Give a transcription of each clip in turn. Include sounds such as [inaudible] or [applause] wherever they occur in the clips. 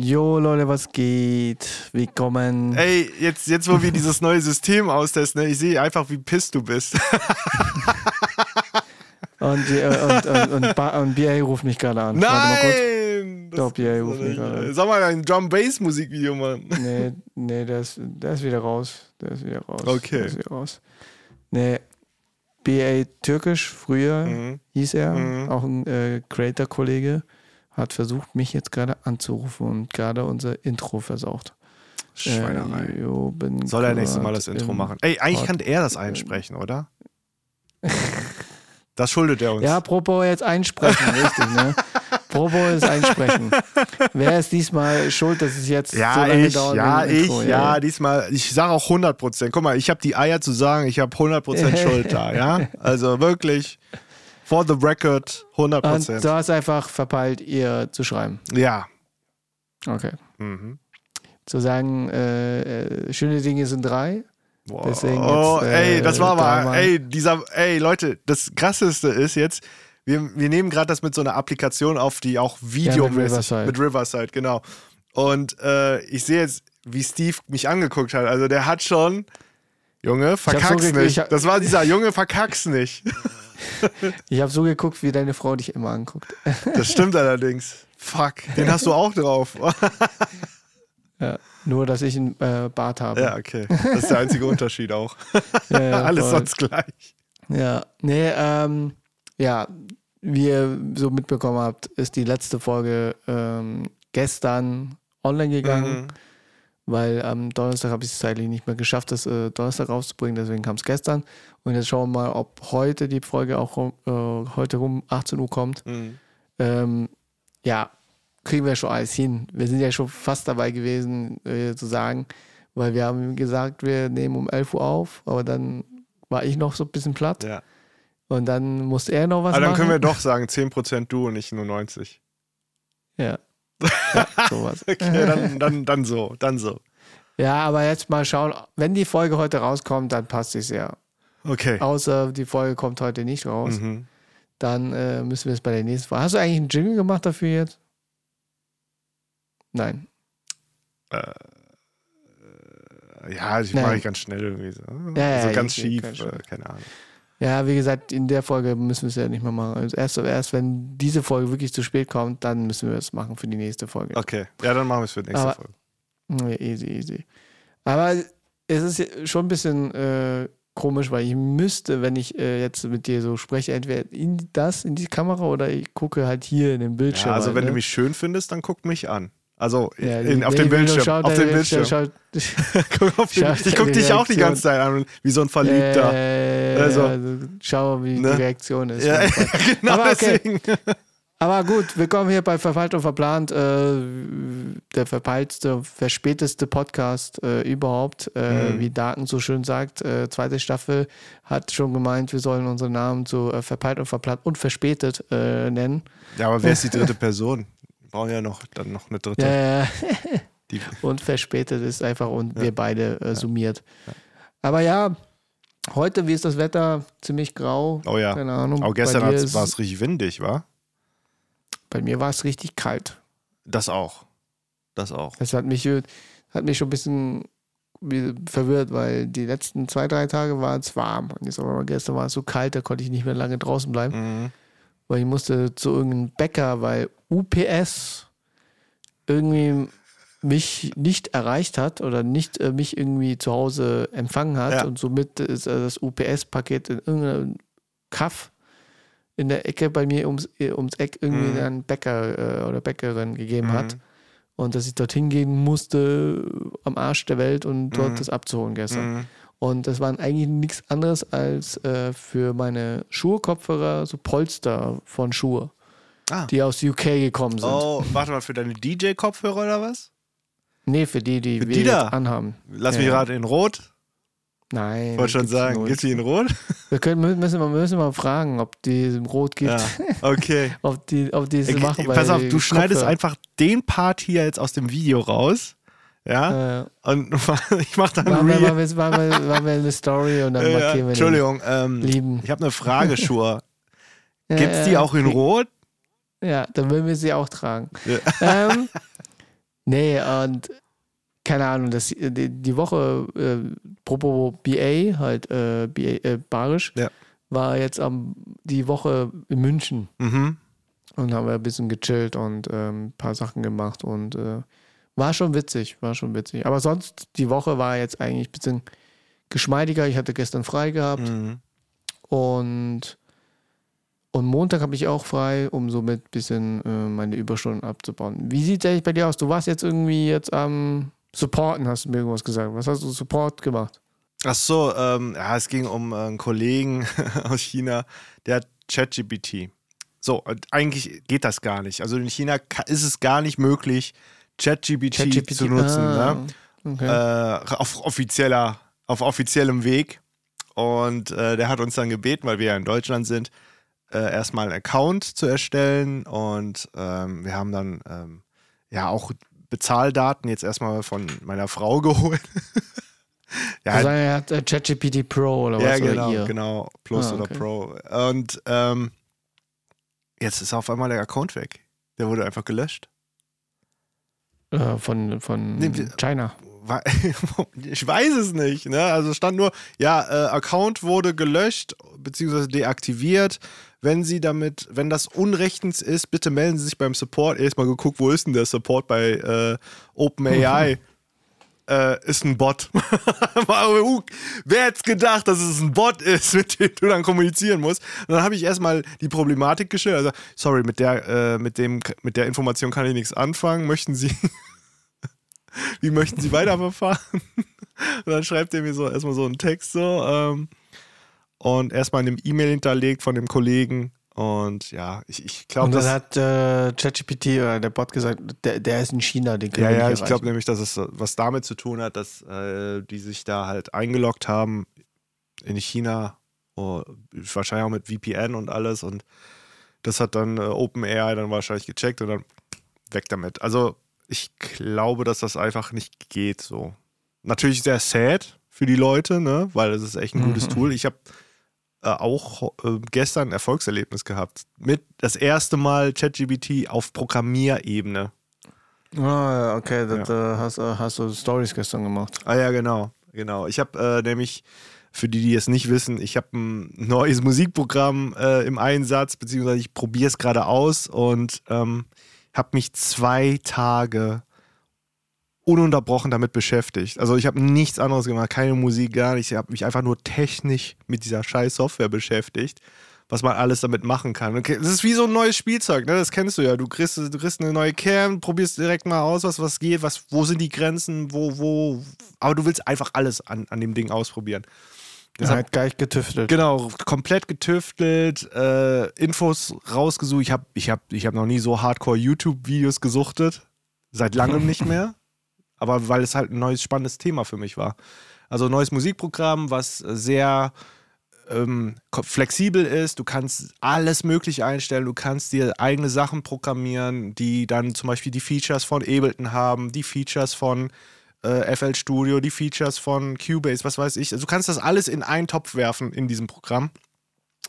Jo Leute, was geht? Willkommen. Ey, jetzt, jetzt wo wir dieses neue System austesten, ne, ich sehe einfach, wie pisst du bist. [laughs] und, äh, und, und, und, Ba- und BA ruft mich gerade an. Nein! Doch, BA ruft mich gerade an. Sag mal, ein Drum-Bass-Musikvideo, Mann. Nee, nee, der ist, der ist wieder raus. Der ist wieder raus. Okay. Der ist wieder raus. Nee, BA Türkisch, früher Mhm. hieß er, Mhm. auch ein äh, Creator-Kollege, hat versucht, mich jetzt gerade anzurufen und gerade unser Intro versaucht. Schweinerei. Äh, jo, Soll er nächstes Mal das Intro machen? Ey, eigentlich kann er das einsprechen, oder? [laughs] Das schuldet er uns. Ja, Propo jetzt einsprechen, [laughs] richtig, ne? Propo ist einsprechen. Wer ist diesmal schuld, dass es jetzt Ja, so lange ich, dauert? ja, ich, Intro? ja, diesmal, ich sage auch 100%. Guck mal, ich habe die Eier zu sagen, ich habe 100% [laughs] Schuld da, ja? Also wirklich, for the record, Und 100%. du hast einfach verpeilt, ihr zu schreiben. Ja. Okay. Mhm. Zu sagen, äh, äh, schöne Dinge sind drei. Wow. Deswegen oh, jetzt, äh, ey, das war mal, ey, dieser, ey, Leute, das krasseste ist jetzt, wir, wir nehmen gerade das mit so einer Applikation auf, die auch Video mit Riverside. mit Riverside, genau. Und äh, ich sehe jetzt, wie Steve mich angeguckt hat. Also der hat schon, Junge, verkack's so nicht. hab- das war dieser Junge, verkack's nicht. [laughs] Ich habe so geguckt, wie deine Frau dich immer anguckt. Das stimmt allerdings. Fuck, den hast du auch drauf. [laughs] ja. Nur, dass ich einen äh, Bart habe. ja, okay. Das ist der einzige Unterschied auch. [laughs] Ja, ja, Alles voll. sonst gleich. Ja, nee, ähm, ja, wie ihr so mitbekommen habt, ist die letzte Folge ähm, gestern online gegangen, Mhm. Weil am Donnerstag habe ich es zeitlich nicht mehr geschafft, das äh, Donnerstag rauszubringen, deswegen kam es gestern. Und jetzt schauen wir mal, ob heute die Folge auch rum- äh, heute um 18 Uhr kommt. Mhm. Ähm, ja, kriegen wir schon alles hin. Wir sind ja schon fast dabei gewesen, äh, zu sagen, weil wir haben gesagt, wir nehmen um 11 Uhr auf, aber dann war ich noch so ein bisschen platt. Ja. Und dann musste er noch was Aber dann machen. können wir doch sagen, 10% du und nicht nur 90. Ja. Ja sowas. [laughs] Okay, dann, dann, dann so, dann so. ja, aber jetzt mal schauen, wenn die Folge heute rauskommt, dann passt es ja. Okay. Außer die Folge kommt heute nicht raus, Mhm. dann äh, müssen wir es bei der nächsten Folge. Hast du eigentlich einen Jingle gemacht dafür jetzt? Nein. Ja, die Nein. mache ich ganz schnell irgendwie so. Ja, so ja, ganz ich- schief, ganz äh, keine Ahnung. Ja, wie gesagt, in der Folge müssen wir es ja nicht mehr machen. Also erst, erst wenn diese Folge wirklich zu spät kommt, dann müssen wir es machen für die nächste Folge. Okay, ja, dann machen wir es für die nächste Aber- Folge. Ja, easy, easy. Aber es ist schon ein bisschen äh, komisch, weil ich müsste, wenn ich äh, jetzt mit dir so spreche, entweder in das, in die Kamera oder ich gucke halt hier in den Bildschirm. Ja, also wenn ne? du mich schön findest, dann guck mich an. Also Ja, in, auf dem Bildschirm. schaut, auf [laughs] dem Bildschirm. Schaut, Guck auf den, ich guck deine dich auch die ganze Zeit an, wie so ein Verliebter. äh, Also, also, schau, wie ne? die Reaktion ist. ja, [laughs] genau Aber okay. deswegen. Aber gut, willkommen hier bei Verpeilt und Verplant, äh, der verpeiltste, verspäteste Podcast äh, überhaupt. Äh, Mhm. Wie Daten so schön sagt, äh, zweite Staffel hat schon gemeint, wir sollen unseren Namen so äh, Verpeilt und Verplant und verspätet äh, nennen. Ja, aber wer ist die [laughs] dritte Person? Brauchen ja noch, dann noch eine dritte. Ja, ja. [laughs] [laughs] Und verspätet ist einfach und Ja. wir beide äh, summiert. Aber ja, heute, wie ist das Wetter? Ziemlich grau. oh ja. Keine Ahnung. Auch gestern war es richtig windig, war? bei mir war es richtig kalt. Das auch. Das auch. Das hat mich, hat mich schon ein bisschen verwirrt, weil die letzten zwei, drei Tage war es warm. Und jetzt aber gestern war es so kalt, da konnte ich nicht mehr lange draußen bleiben, Mhm. Weil ich musste zu irgendeinem Bäcker, weil UPS irgendwie mich nicht erreicht hat oder nicht äh, mich irgendwie zu Hause empfangen hat Ja. und somit ist äh, das UPS-Paket in irgendeinem Kaff in der Ecke bei mir ums, äh, ums Eck irgendwie Mhm. einen Bäcker äh, oder Bäckerin gegeben hat Mhm. und dass ich dorthin gehen musste am Arsch der Welt und dort Mhm. das abzuholen gestern. Und das waren eigentlich nichts anderes als äh, für meine Schuhe, Kopfhörer, so Polster von Schuhe, Ah. die aus UK gekommen sind. Oh, warte mal, für deine DJ-Kopfhörer oder was? Nee, für die, die Für wir die da? anhaben. Lass Ja. mich raten, in Rot? Nein. Ich wollte schon sagen, null. gibt's die in Rot? [laughs] Wir können, müssen, wir müssen mal fragen, ob die im Rot gibt, Ja, okay. [laughs] ob die, ob die es Ey, machen. Pass auf, du die schneidest Kopfhörer- einfach den Part hier jetzt aus dem Video raus. Ja, Äh, und [laughs] ich mach dann wir, Real. wir, machen, wir, machen wir eine Story und dann [laughs] Ja, markieren wir Entschuldigung, ähm, lieben. ich habe eine Frage, [laughs] Schur. Gibt's die auch in Rot? Ja, dann würden wir sie auch tragen. Ja. Ähm, Nee, und keine Ahnung, das, die, die Woche, äh, propos BA, halt äh, BA, äh, Barisch, Ja. war jetzt am, die Woche in München Mhm. und haben wir ein bisschen gechillt und ähm, ein paar Sachen gemacht und äh, war schon witzig, war schon witzig. Aber sonst, die Woche war jetzt eigentlich ein bisschen geschmeidiger. Ich hatte gestern frei gehabt Mhm. und, und Montag habe ich auch frei, um somit ein bisschen äh, meine Überstunden abzubauen. Wie sieht es eigentlich bei dir aus? Du warst jetzt irgendwie jetzt am Supporten, hast du mir irgendwas gesagt. Was hast du Support gemacht? Ach so, ähm, ja, es ging um äh, einen Kollegen [laughs] aus China, der hat ChatGPT. So, eigentlich geht das gar nicht. Also in China ist es gar nicht möglich, ChatGPT zu nutzen. ah, Ne? okay. äh, auf offizieller, auf offiziellem Weg. Und äh, der hat uns dann gebeten, weil wir ja in Deutschland sind, äh, erstmal einen Account zu erstellen. Und ähm, wir haben dann ähm, ja auch Bezahldaten jetzt erstmal von meiner Frau [laughs] geholt. ja, also er hat äh, ChatGPT Pro oder was? ja, oder genau, ihr? genau. Plus Ah, oder okay. Pro. Und ähm, jetzt ist auf einmal der Account weg. Der wurde einfach gelöscht. Äh, von von Nee, China. [laughs] Ich weiß es nicht. Ne? Also stand nur, ja, äh, Account wurde gelöscht bzw. deaktiviert. Wenn Sie damit, wenn das unrechtens ist, bitte melden Sie sich beim Support. Erstmal geguckt, wo ist denn der Support bei äh, [laughs] OpenAI? Äh, ist ein Bot. [laughs] Uh, Wer hätte gedacht, dass es ein Bot ist, [laughs] mit dem du dann kommunizieren musst? Und dann habe ich erstmal die Problematik geschildert. Also, sorry, mit der, äh, mit, dem, mit der Information kann ich nichts anfangen. Möchten Sie [laughs] wie möchten Sie weiterverfahren? Und dann schreibt er mir so erstmal so einen Text so ähm, und erstmal eine E-Mail hinterlegt von dem Kollegen. Und ja, ich, ich glaube, Und dann das. hat äh, ChatGPT oder der Bot gesagt, der, der ist in China, den können Ja, ja, ich glaube nämlich, dass es was damit zu tun hat, dass äh, die sich da halt eingeloggt haben in China, oh, wahrscheinlich auch mit VPN und alles. Und das hat dann äh, OpenAI dann wahrscheinlich gecheckt und dann weg damit. Also ich glaube, dass das einfach nicht geht so. Natürlich sehr sad für die Leute, ne? weil es ist echt ein gutes Mhm. Tool. Ich habe äh, auch äh, gestern ein Erfolgserlebnis gehabt. Mit das erste Mal ChatGPT auf Programmierebene. Ah, okay, das, äh, hast, äh, hast du Stories gestern gemacht. Ah ja, genau, genau. Ich habe nämlich, für die, die es nicht wissen, ich habe ein neues Musikprogramm äh, im Einsatz, beziehungsweise ich probiere es gerade aus und ähm, habe mich zwei Tage ununterbrochen damit beschäftigt. Also ich habe nichts anderes gemacht, keine Musik, gar nicht. Ich habe mich einfach nur technisch mit dieser scheiß Software beschäftigt, was man alles damit machen kann. Okay, das ist wie so ein neues Spielzeug, ne? das kennst du ja. Du kriegst, du kriegst eine neue Cam, probierst direkt mal aus, was, was geht, was, wo sind die Grenzen, wo, wo, aber du willst einfach alles an, an dem Ding ausprobieren. Der Deshalb- hat gleich getüftelt. Genau, komplett getüftelt, äh, Infos rausgesucht. Ich habe ich hab, ich hab noch nie so hardcore YouTube-Videos gesuchtet. Seit langem nicht mehr. [laughs] Aber weil es halt ein neues, spannendes Thema für mich war. Also ein neues Musikprogramm, was sehr ähm, flexibel ist. Du kannst alles Mögliche einstellen. Du kannst dir eigene Sachen programmieren, die dann zum Beispiel die Features von Ableton haben, die Features von äh, FL Studio, die Features von Cubase, was weiß ich. Also du kannst das alles in einen Topf werfen in diesem Programm.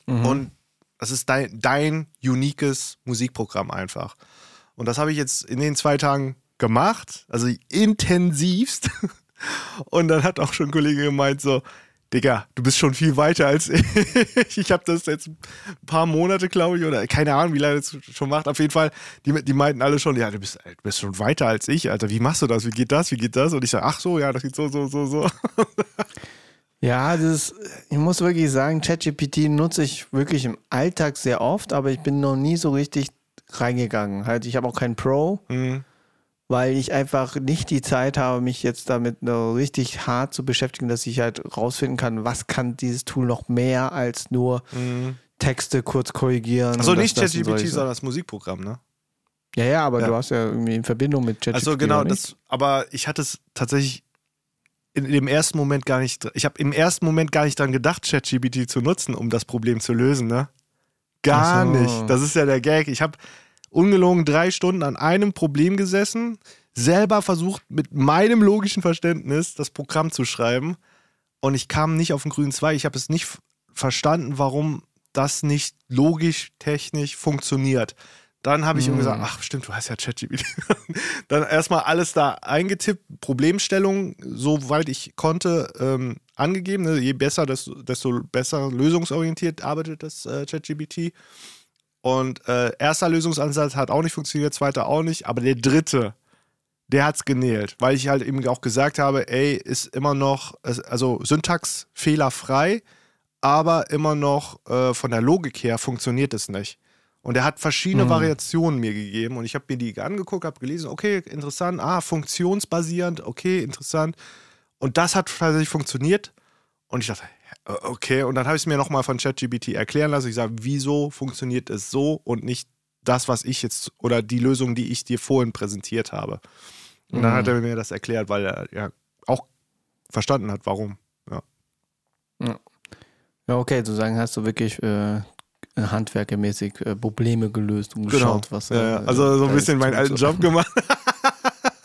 Mhm. Und das ist dein, dein uniques Musikprogramm einfach. Und das habe ich jetzt in den zwei Tagen gemacht, also intensivst. [laughs] Und dann hat auch schon ein Kollege gemeint so, Digga, du bist schon viel weiter als [laughs] ich. Ich habe das jetzt ein paar Monate, glaube ich, oder keine Ahnung, wie lange das schon macht. Auf jeden Fall, die, die meinten alle schon, ja, du bist, du bist schon weiter als ich, Alter. Wie machst du das? Wie geht das? Wie geht das? Und ich sage, ach so, ja, das geht so, so, so, so. [laughs] Ja, das ist, ich muss wirklich sagen, ChatGPT nutze ich wirklich im Alltag sehr oft, aber ich bin noch nie so richtig reingegangen. Halt, ich habe auch kein Pro, Mhm. Weil ich einfach nicht die Zeit habe, mich jetzt damit richtig hart zu beschäftigen, dass ich halt rausfinden kann, was kann dieses Tool noch mehr als nur Texte kurz korrigieren. Das, nicht ChatGPT, sondern das Musikprogramm, ne? Ja, ja, aber Ja. du hast ja irgendwie in Verbindung mit ChatGPT. Also genau, das, aber ich hatte es tatsächlich in dem ersten Moment gar nicht, ich habe im ersten Moment gar nicht dran gedacht, ChatGPT zu nutzen, um das Problem zu lösen, ne? Gar so. nicht. Das ist ja der Gag. Ich habe ungelogen drei Stunden an einem Problem gesessen, selber versucht, mit meinem logischen Verständnis das Programm zu schreiben und ich kam nicht auf den grünen Zweig. Ich habe es nicht verstanden, warum das nicht logisch, technisch funktioniert. Dann habe ich ihm Mm. gesagt, ach stimmt, du hast ja ChatGPT. [laughs] dann erstmal alles da eingetippt, Problemstellung, soweit ich konnte, ähm, angegeben. Ne? Je besser, desto, desto besser lösungsorientiert arbeitet das äh, ChatGPT. Und äh, erster Lösungsansatz hat auch nicht funktioniert, zweiter auch nicht, aber der dritte, der hat's genäht, weil ich halt eben auch gesagt habe, ey, ist immer noch, es- also Syntax fehlerfrei, aber immer noch äh, von der Logik her funktioniert es nicht. Und er hat verschiedene Mhm. Variationen mir gegeben und ich habe mir die angeguckt, habe gelesen, okay, interessant, ah, funktionsbasierend, okay, interessant. Und das hat tatsächlich funktioniert. Und ich dachte, okay, und dann habe ich es mir nochmal von ChatGPT erklären lassen. Ich sage, wieso funktioniert es so und nicht das, was ich jetzt oder die Lösung, die ich dir vorhin präsentiert habe. Und dann Mhm. hat er mir das erklärt, weil er ja auch verstanden hat, warum. Ja. Ja, okay, zu sagen, hast du wirklich äh, handwerkermäßig äh, Probleme gelöst und geschaut, was. Genau. ja, ja. äh, Also so ein bisschen meinen alten Job gemacht. [laughs]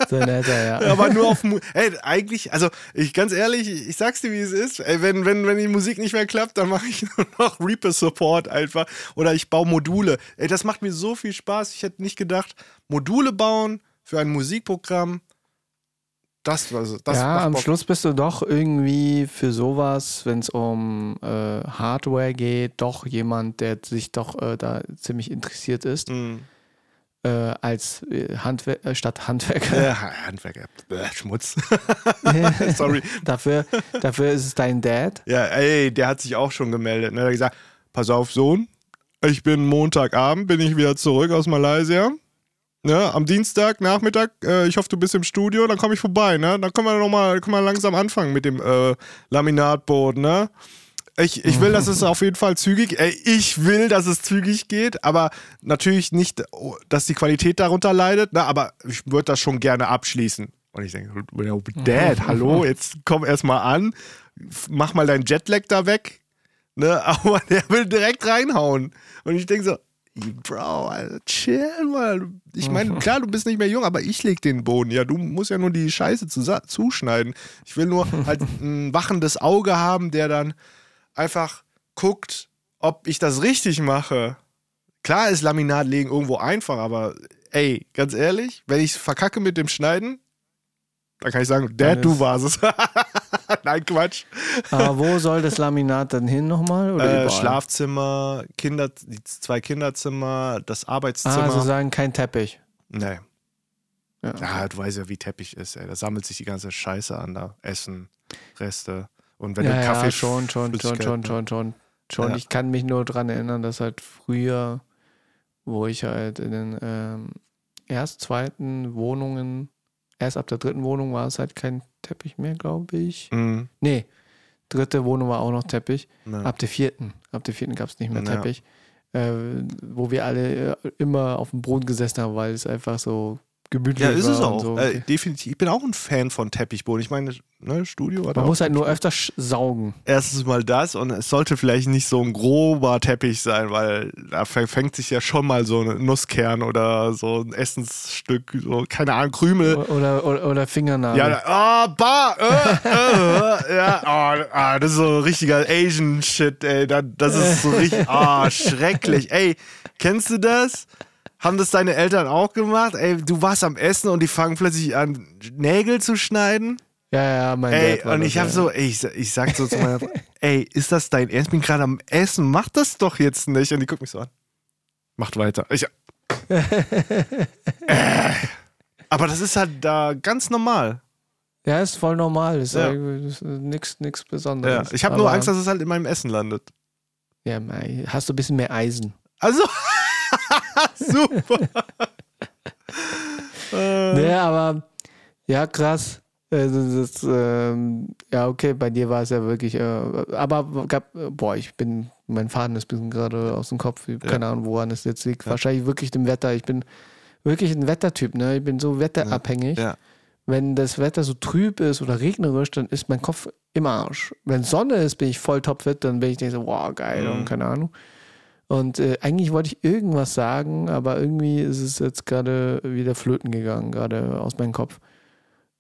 So netter, ja. aber nur auf Mu Ey, eigentlich, also ich ganz ehrlich, ich, sag's dir, wie es ist. Ey, wenn, wenn, wenn die Musik nicht mehr klappt, dann mache ich [laughs] nur noch Reaper Support einfach. Oder ich baue Module. Ey, das macht mir so viel Spaß. Ich hätte nicht gedacht, Module bauen für ein Musikprogramm. Das, also, das ja, am. Schluss bist du doch irgendwie für sowas, wenn es um äh, Hardware geht, doch jemand, der sich doch äh, da ziemlich interessiert ist, Mhm. Äh, als äh, Handwer äh, statt Handwerker. Äh, Handwerker, Bäh, Schmutz. [laughs] [laughs] Sorry. dafür, dafür ist es dein Dad. Ja, ey, der hat sich auch schon gemeldet. Ne? Er hat gesagt, pass auf, Sohn, ich bin Montagabend, bin ich wieder zurück aus Malaysia. Ne? Am Dienstag, Nachmittag, äh, ich hoffe, du bist im Studio, dann komme ich vorbei. Ne? Dann können wir noch mal, können wir langsam anfangen mit dem äh, Laminatboden. Ne? Ich, ich will, dass es auf jeden Fall zügig, ey, ich will, dass es zügig geht, aber natürlich nicht, oh, dass die Qualität darunter leidet, ne? aber ich würde das schon gerne abschließen. Und ich denke, oh, Dad, [laughs] hallo, jetzt komm erst mal an, mach mal deinen Jetlag da weg. Ne? [laughs] Aber der will direkt reinhauen. Und ich denke so, Bro, Alter, chill mal. Ich meine, klar, du bist nicht mehr jung, aber ich leg den Boden. Ja, du musst ja nur die Scheiße zuschneiden. Ich will nur halt [laughs] ein wachendes Auge haben, der dann einfach guckt, ob ich das richtig mache. Klar ist Laminatlegen irgendwo einfach, aber ey, ganz ehrlich, wenn ich verkacke mit dem Schneiden, dann kann ich sagen, Dad, du warst es. [laughs] Nein, Quatsch. Aber wo soll das Laminat dann hin nochmal? Oder Äh? Schlafzimmer, Kinder, die zwei Kinderzimmer, das Arbeitszimmer. Ah, sozusagen kein Teppich. nee. Ja. Ja, du weißt ja, wie Teppich ist, ey. Da sammelt sich die ganze Scheiße an da. Essen, Reste. Und wenn ja, du Kaffee ja, schon, schon, schon, schon, ne? schon, schon, schon. Ja. Ich kann mich nur daran erinnern, dass halt früher, wo ich halt in den ähm, erst zweiten Wohnungen, erst ab der dritten Wohnung war es halt kein Teppich mehr, glaube ich. Mhm. Nee, dritte Wohnung war auch noch Teppich. Ja. Ab der vierten, ab der vierten gab es nicht mehr Ja. Teppich. Äh, wo wir alle äh, immer auf dem Boden gesessen haben, weil es einfach so gemütlich Ja, ist es auch. So. Äh, definitiv. Ich bin auch ein Fan von Teppichboden. Ich meine, ne, Studio Man muss halt nur öfter saugen. Erstens mal das und es sollte vielleicht nicht so ein grober Teppich sein, weil da verfängt sich ja schon mal so ein Nusskern oder so ein Essensstück, so, keine Ahnung, Krümel. Oder, oder, oder Fingernagel. Ja, ah, bah, äh, äh, ja, ah, ah, das ist so richtiger Asian-Shit, ey. Da- Das ist so richtig, ah, schrecklich. Ey, kennst du das? Haben das deine Eltern auch gemacht? Ey, du warst am Essen und die fangen plötzlich an, Nägel zu schneiden? Ja, ja, mein Ey, Dad war und das, ich hab ja. so, ey, ich, ich sag so zu meiner Frau, [laughs] ey, ist das dein Ernst? Ich bin gerade am Essen, mach das doch jetzt nicht. Und die guckt mich so an. Macht weiter. Ich, [laughs] äh, aber das ist halt da ganz normal. Ja, ist voll normal. Ist Ja. nichts nix Ja, Besonderes. ich habe nur Angst, dass es halt in meinem Essen landet. Ja, hast du ein bisschen mehr Eisen. Also, [laughs] [laughs] super. äh, [laughs] Nee, aber ja, krass. Also das, ähm, ja, okay, bei dir war es ja wirklich, äh, aber gab, boah, ich bin, mein Faden ist ein bisschen gerade aus dem Kopf. Ich Ja. Keine Ahnung, woran es jetzt liegt. Ja. Wahrscheinlich wirklich dem Wetter. Ich bin wirklich ein Wettertyp, ne? Ich bin so wetterabhängig. Ja. Wenn das Wetter so trüb ist oder regnerisch, dann ist mein Kopf im Arsch. Wenn Sonne ist, bin ich voll topfit, dann bin ich denke so, wow, geil Mhm. und keine Ahnung. Und äh, eigentlich wollte ich irgendwas sagen, aber irgendwie ist es jetzt gerade wieder flöten gegangen, gerade aus meinem Kopf.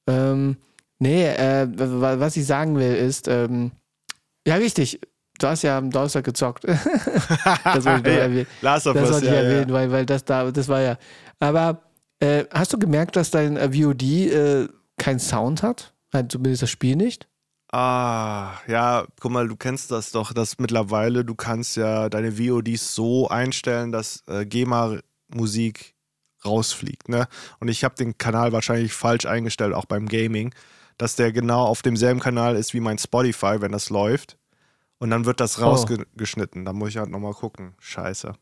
Ähm, nee, äh, wa- was ich sagen will ist, ähm, ja richtig, du hast ja am Donnerstag gezockt. [laughs] das wollte ich erwähnen. Das wollte ich ja, erwähnen, ja. weil, weil das da, das war ja. Aber äh, hast du gemerkt, dass dein äh, VOD äh, keinen Sound hat? Halt zumindest das Spiel nicht? Ah, ja, guck mal, du kennst das doch, dass mittlerweile du kannst ja deine VODs so einstellen, dass äh, GEMA-Musik rausfliegt, ne? Und ich habe den Kanal wahrscheinlich falsch eingestellt, auch beim Gaming, dass der genau auf demselben Kanal ist wie mein Spotify, wenn das läuft. Und dann wird das Oh. rausgeschnitten. Da muss ich halt nochmal gucken. Scheiße.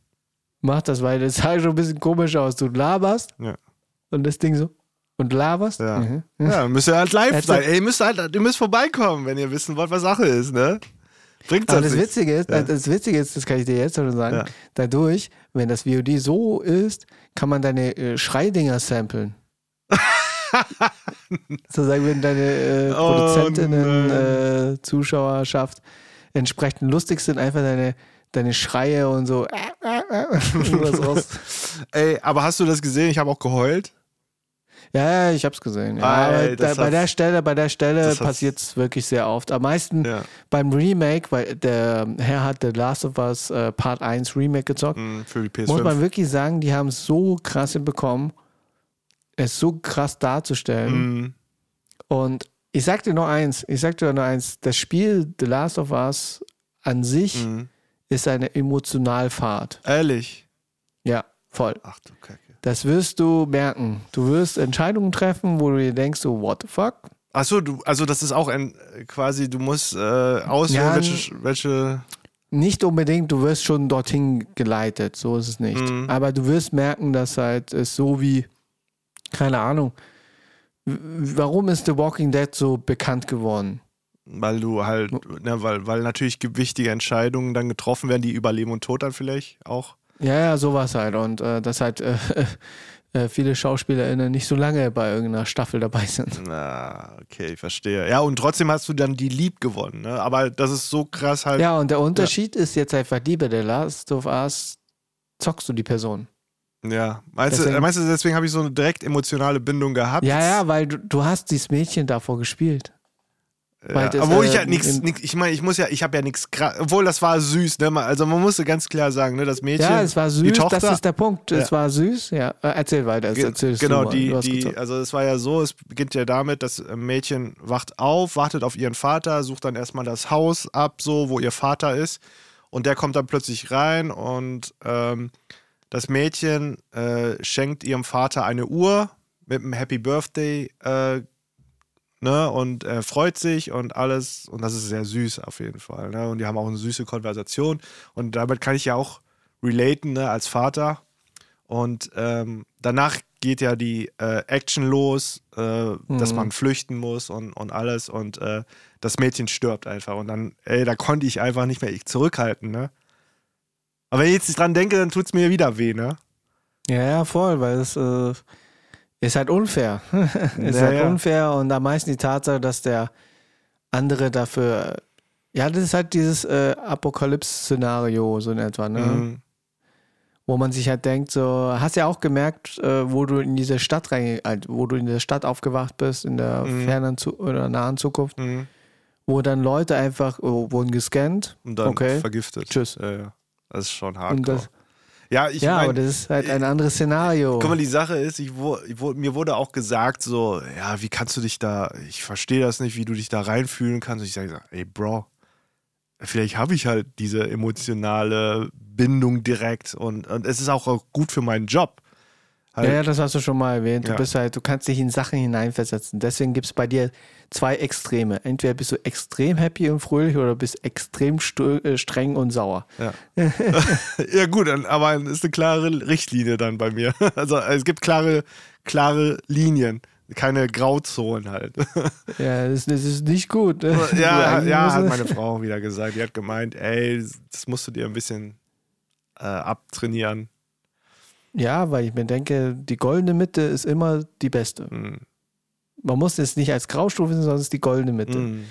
Mach das, weil das sah schon ein bisschen komisch aus. Du laberst Ja. und das Ding so. Und laberst. Ja. Mhm. Ja, müsst ihr halt live sein. Ey, ihr müsst halt, ihr müsst vorbeikommen, wenn ihr wissen wollt, was Sache ist, ne? Bringt das das. Witzige ist, Ja. das Witzige ist, das kann ich dir jetzt schon sagen, Ja. dadurch, wenn das VOD so ist, kann man deine äh, Schreidinger samplen. [laughs] Sozusagen, wenn deine äh, Oh, Produzentinnen, nein. äh, Zuschauerschaft entsprechend lustig sind, einfach deine, deine Schreie und so. [laughs] Ey, aber hast du das gesehen? Ich habe auch geheult. Ja, ja, ich hab's gesehen. Ja, Ah, aber ey, da, bei der Stelle, bei der Stelle passiert es wirklich sehr oft. Am meisten Ja. beim Remake, weil der Herr hat The Last of Us äh, Part 1 Remake gezockt. Mm, Für die PS5. Muss man wirklich sagen, die haben es so krass hinbekommen, es so krass darzustellen. Mm, Und ich sag dir noch eins, ich sag dir noch eins, das Spiel The Last of Us an sich mm. ist eine Emotionalfahrt. Ehrlich. Ja, voll. Ach du Kacke. Das wirst du merken. Du wirst Entscheidungen treffen, wo du dir denkst, so, what the fuck? Achso, du, also das ist auch ein quasi, du musst äh, auswählen, Ja, welche, welche. Nicht unbedingt, du wirst schon dorthin geleitet, so ist es nicht. Mhm. Aber du wirst merken, dass halt es so wie, keine Ahnung, warum ist The Walking Dead so bekannt geworden? Weil du halt, ne, weil, weil natürlich wichtige Entscheidungen dann getroffen werden, die über Leben und Tod dann vielleicht auch. Ja, ja, sowas halt. Und äh, dass halt äh, [laughs] äh, viele SchauspielerInnen nicht so lange bei irgendeiner Staffel dabei sind. Na, okay, ich verstehe. Ja, und trotzdem hast du dann die Lieb gewonnen, ne? Aber das ist so krass halt. Ja, und der Unterschied ist jetzt einfach die bei der Last of Us zockst du die Person. Ja. Meinst, du, Deswegen- meinst du, deswegen habe ich so eine direkt emotionale Bindung gehabt? Ja, ja, weil du, du hast dieses Mädchen davor gespielt. Ja, obwohl ich äh, ja nichts, ich meine, ich muss ja, ich habe ja nichts, obwohl das war süß, ne? Also man musste ganz klar sagen, ne, das Mädchen, Ja, es war die süß, Tochter, das ist der Punkt. Es Ja. war süß, ja. Äh, Erzähl weiter, erzählst genau, die, die, also es war ja so, es beginnt ja damit, das Mädchen wacht auf, wartet auf ihren Vater, sucht dann erstmal das Haus ab, so, wo ihr Vater ist. Und der kommt dann plötzlich rein und ähm, das Mädchen äh, schenkt ihrem Vater eine Uhr mit einem Happy Birthday, äh, ne, und er freut sich und alles. Und das ist sehr süß auf jeden Fall, ne. Und die haben auch eine süße Konversation. Und damit kann ich ja auch relaten, ne, als Vater. Und ähm, danach geht ja die äh, Action los, äh, dass Mhm. man flüchten muss und, und alles. Und äh, das Mädchen stirbt einfach. Und dann, ey, da konnte ich einfach nicht mehr zurückhalten, ne? Aber wenn ich jetzt nicht dran denke, dann tut es mir wieder weh, ne? Ja, ja, voll, weil es äh, ist halt unfair. [laughs] ist Ja, halt ja. unfair und am meisten die Tatsache, dass der andere dafür. Ja, das ist halt dieses äh, Apokalypse-Szenario, so in etwa, ne? Mhm. Wo man sich halt denkt, so, hast ja auch gemerkt, äh, wo du in diese Stadt rein, halt, wo du in der Stadt aufgewacht bist, in der Mhm. fernen Zu oder nahen Zukunft, Mhm. wo dann Leute einfach oh, wurden gescannt. Und dann Okay. vergiftet. Tschüss. Ja, ja. Das ist schon das, ja, ich ja, mein, aber das ist halt ein anderes Szenario. Guck mal, die Sache ist, ich, ich, mir wurde auch gesagt, so, ja, wie kannst du dich da, ich verstehe das nicht, wie du dich da reinfühlen kannst. Und ich sage, ey, Bro, vielleicht habe ich halt diese emotionale Bindung direkt und, und es ist auch gut für meinen Job. Halt, Ja, ja, das hast du schon mal erwähnt. Du Ja. bist halt, du kannst dich in Sachen hineinversetzen. Deswegen gibt es bei dir zwei Extreme. Entweder bist du extrem happy und fröhlich oder bist extrem äh, streng und sauer. Ja, [laughs] ja gut, aber es ist eine klare Richtlinie dann bei mir. [laughs] Also es gibt klare, klare Linien, keine Grauzonen halt. [laughs] Ja, das, das ist nicht gut. ja, eigentlich ja, musst- hat meine Frau wieder gesagt. Die hat gemeint, ey, das musst du dir ein bisschen äh, abtrainieren. Ja, weil ich mir denke, die goldene Mitte ist immer die beste. Hm. Man muss es nicht als Graustufe sehen, sondern es ist die goldene Mitte. Hm.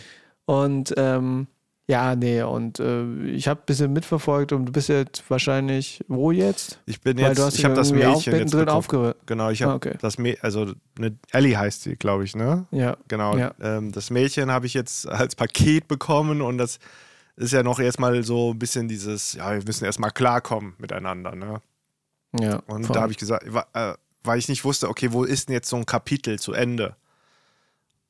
Und ähm, ja, nee, und äh, ich habe ein bisschen mitverfolgt und du bist jetzt wahrscheinlich wo jetzt? Ich bin jetzt, du hast ich habe das Mädchen jetzt bekommen. aufgehört. Genau, ich habe Ah, okay. das Mädchen, also eine Ellie heißt sie, glaube ich, ne? Ja. Genau. Ja. Ähm, das Mädchen habe ich jetzt als Paket bekommen und das ist ja noch erstmal so ein bisschen dieses, ja, wir müssen erstmal klarkommen miteinander, ne? Ja. Und voll. da habe ich gesagt, äh, weil ich nicht wusste, okay, wo ist denn jetzt so ein Kapitel zu Ende?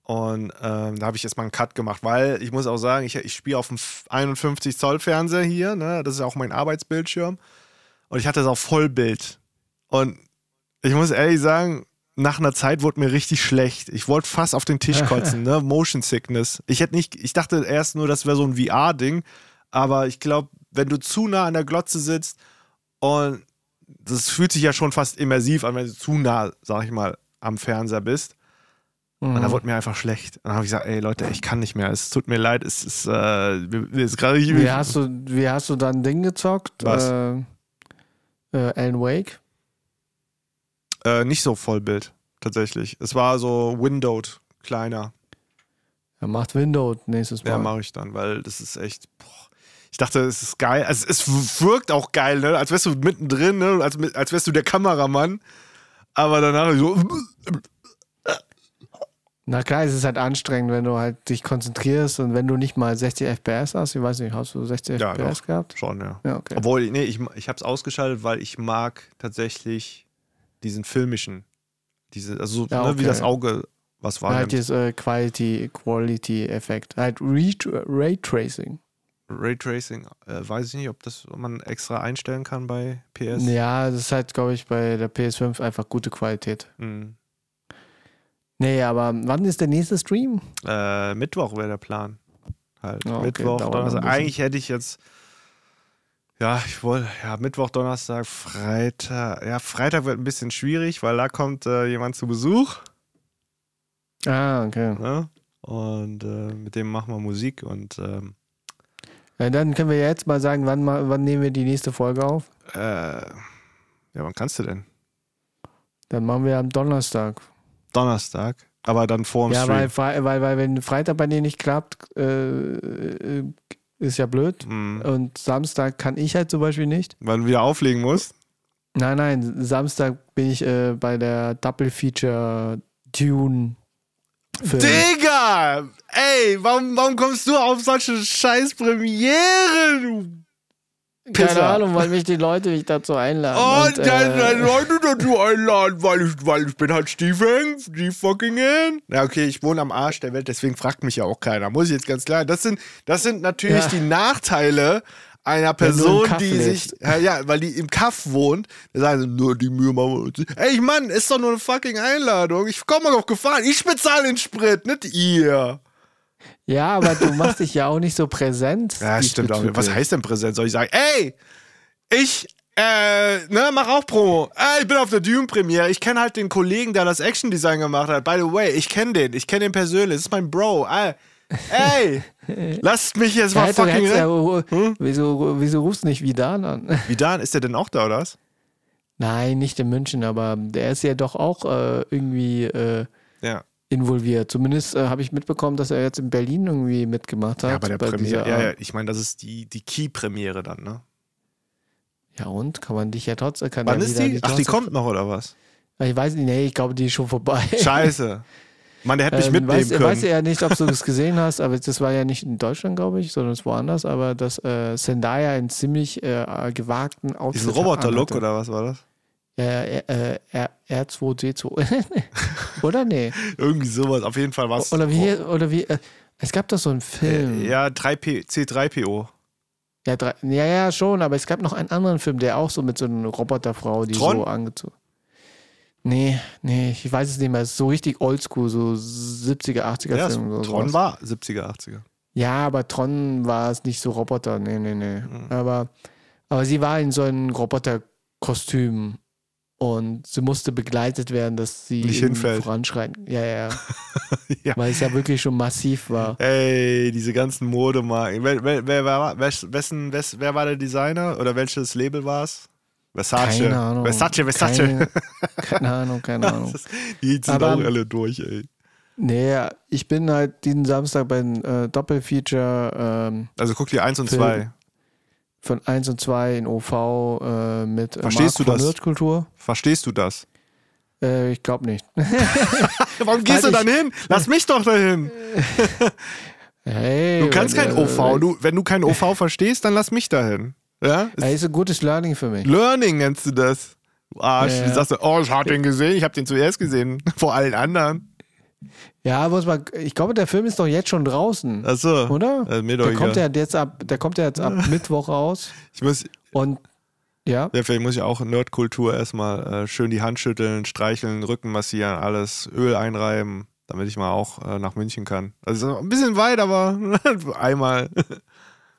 Und ähm, da habe ich erstmal einen Cut gemacht, weil ich muss auch sagen, ich, ich spiele auf dem 51 Zoll Fernseher hier, ne? das ist auch mein Arbeitsbildschirm. Und ich hatte das auf Vollbild. Und ich muss ehrlich sagen, nach einer Zeit wurde mir richtig schlecht. Ich wollte fast auf den Tisch [laughs] kotzen, ne? Motion Sickness. Ich hätte nicht, ich dachte erst nur, das wäre so ein VR-Ding, aber ich glaube, wenn du zu nah an der Glotze sitzt und das fühlt sich ja schon fast immersiv an, wenn du zu nah, sag ich mal, am Fernseher bist. Und da Mhm. wurde mir einfach schlecht. Und dann habe ich gesagt, ey Leute, ich kann nicht mehr. Es tut mir leid, es ist, äh, ist gerade Wie hast du, wie hast du dann Ding gezockt? Was? Äh, äh, Alan Wake? äh, nicht so Vollbild, tatsächlich. Es war so windowed, kleiner. Er macht Windows nächstes Mal. Ja, mache ich dann, weil das ist echt. Boah. Ich dachte, es ist geil. Also, es wirkt auch geil, ne? als wärst du mittendrin, ne? als, als wärst du der Kameramann. Aber danach so. Na klar, es ist halt anstrengend, wenn du halt dich konzentrierst und wenn du nicht mal 60 FPS hast. Ich weiß nicht, hast du 60 Ja, FPS doch. gehabt? Schon, ja. Ja, okay. Obwohl, nee, ich, ich habe es ausgeschaltet, weil ich mag tatsächlich diesen filmischen. Diese, also Ja, ne, wie okay. das Auge was war. halt dieses äh, Quality, Quality Effekt. Halt Re Raytracing. Raytracing, äh, weiß ich nicht, ob das man extra einstellen kann bei PS. Ja, das ist halt, glaube ich, bei der PS5 einfach gute Qualität. Hm. Nee, aber wann ist der nächste Stream? Äh, Mittwoch wäre der Plan. Halt. Ja, okay, Mittwoch, Donnerstag. Eigentlich hätte ich jetzt. Ja, ich wollte, ja, Mittwoch, Donnerstag, Freitag. Ja, Freitag wird ein bisschen schwierig, weil da kommt äh, jemand zu Besuch. Ah, okay. Ne? Und äh, mit dem machen wir Musik und ähm, Ja, dann können wir ja jetzt mal sagen, wann, wann nehmen wir die nächste Folge auf? äh, ja, wann kannst du denn? Dann machen wir am Donnerstag. Donnerstag, aber dann vor dem ja, Stream. weil, Fre- weil, weil wenn Freitag bei dir nicht klappt, äh, äh, ist ja blöd. Hm. Und Samstag kann ich halt zum Beispiel nicht. Weil du wieder auflegen musst. Nein, nein, Samstag bin ich äh, bei der Double Feature Tune. Film. Digga! Ey, warum, warum kommst du auf solche scheiß Premiere, du Keine. Ahnung, weil mich die Leute mich dazu einladen. Und, Und, dann äh, Leute dazu einladen, weil ich, weil ich bin halt Steve fucking in. Ja, okay, ich wohne am Arsch der Welt, deswegen fragt mich ja auch keiner. Muss ich jetzt ganz klar. Das sind, das sind natürlich Ja. die Nachteile einer Person, die sich, ja, ja, weil die im Kaff wohnt, da sagen sie, nur die Mühe machen wir uns. Ey, Mann, ist doch nur eine fucking Einladung. Ich komm mal auf gefahren. Ich bezahle den Sprit, nicht ihr. ja, aber du machst dich ja auch nicht so präsent. Ja, stimmt auch. Was heißt denn Präsent? Soll ich sagen, ey, ich, äh, ne, mach auch Promo. Ey, ich bin auf der Dune-Premiere. Ich kenne halt den Kollegen, der das Action-Design gemacht hat. By the way, ich kenne den. Ich kenne den persönlich. Das ist mein Bro. Ey, ey lasst mich jetzt mal hätte, fucking hättest ja, rennen. Hm? wieso, wieso rufst du nicht Vidan an? [laughs] Wie dann? Ist der denn auch da, oder was? Nein, nicht in München, aber der ist ja doch auch äh, irgendwie äh, Ja. involviert. Zumindest äh, habe ich mitbekommen, dass er jetzt in Berlin irgendwie mitgemacht hat. Ja, bei der dieser- Premiere. Ja, ja, ich meine, das ist die, die Key-Premiere dann, ne? ja, und? Kann man dich ja trotzdem. Wann ist wieder die? Ach, die kommt noch, oder was? Ich weiß nicht, nee, ich glaube, die ist schon vorbei. Scheiße. [laughs] Mann, der hätte mich Ähm, mitnehmen weiß, können. weiß ja nicht, ob du das gesehen hast, aber das war ja nicht in Deutschland, glaube ich, sondern es woanders, aber dass äh, Zendaya einen ziemlich äh, gewagten Outfit Diesen Roboter-Look, oder was war das? Äh, äh, R2D2. [laughs] oder nee? Irgendwie sowas. Auf jeden Fall war es. Oder wie, oder wie, äh, es gab doch so einen Film. Ja, 3P, C3PO. Ja, drei, ja, ja, schon, aber es gab noch einen anderen Film, der auch so mit so einer Roboterfrau, die Tron? so angezogen. Nee, nee, ich weiß es nicht mehr. Es ist so richtig oldschool, so 70er, 80er Ja, Film. oder Tron sowas. war 70er, 80er. Ja, aber Tron war es nicht so Roboter. Nee, nee, nee. Mhm. Aber, aber sie war in so einem Roboterkostüm und sie musste begleitet werden, dass sie Nicht hinfällt. voranschreiten. Ja, ja, [laughs] Ja. Weil es ja wirklich schon massiv war. Ey, diese ganzen Modemarken. Wer, wer, wer, war, wer, wessen, wes, wer war der Designer oder welches Label war es? Versace. Keine Ahnung. Versace, Versace. Keine, keine Ahnung, keine Ahnung. Die sind Aber- auch alle durch, ey. Nee, ich bin halt diesen Samstag beim äh, Doppelfeature ähm, Also guck dir 1 und Film. 2. von 1 und 2 in OV äh, mit äh, Verstehst Marc du das? Nerdkultur. Verstehst du das? Äh, ich glaube nicht. [laughs] Warum gehst Weil du dann hin? Lass mich doch dahin. [laughs] Hey, Du kannst kein OV. Du, wenn du kein OV verstehst, dann lass mich dahin. Ja? Ey, ist ein gutes Learning für mich. Learning nennst du das. Du Arsch. Ja, Du ja. sagst, oh, ich hab den gesehen, ich hab den zuerst gesehen. [laughs] Vor allen anderen. Ja, muss man, ich glaube, der Film ist doch jetzt schon draußen, Achso. oder? Äh, mir doch der kommt ja jetzt ab, der kommt ja jetzt ab [laughs] Mittwoch raus. Ich muss, Und ja, ja, vielleicht muss ich auch Nerdkultur erstmal äh, schön die Hand schütteln, streicheln, Rücken massieren, alles, Öl einreiben, damit ich mal auch äh, nach München kann. Also ein bisschen weit, aber [laughs] einmal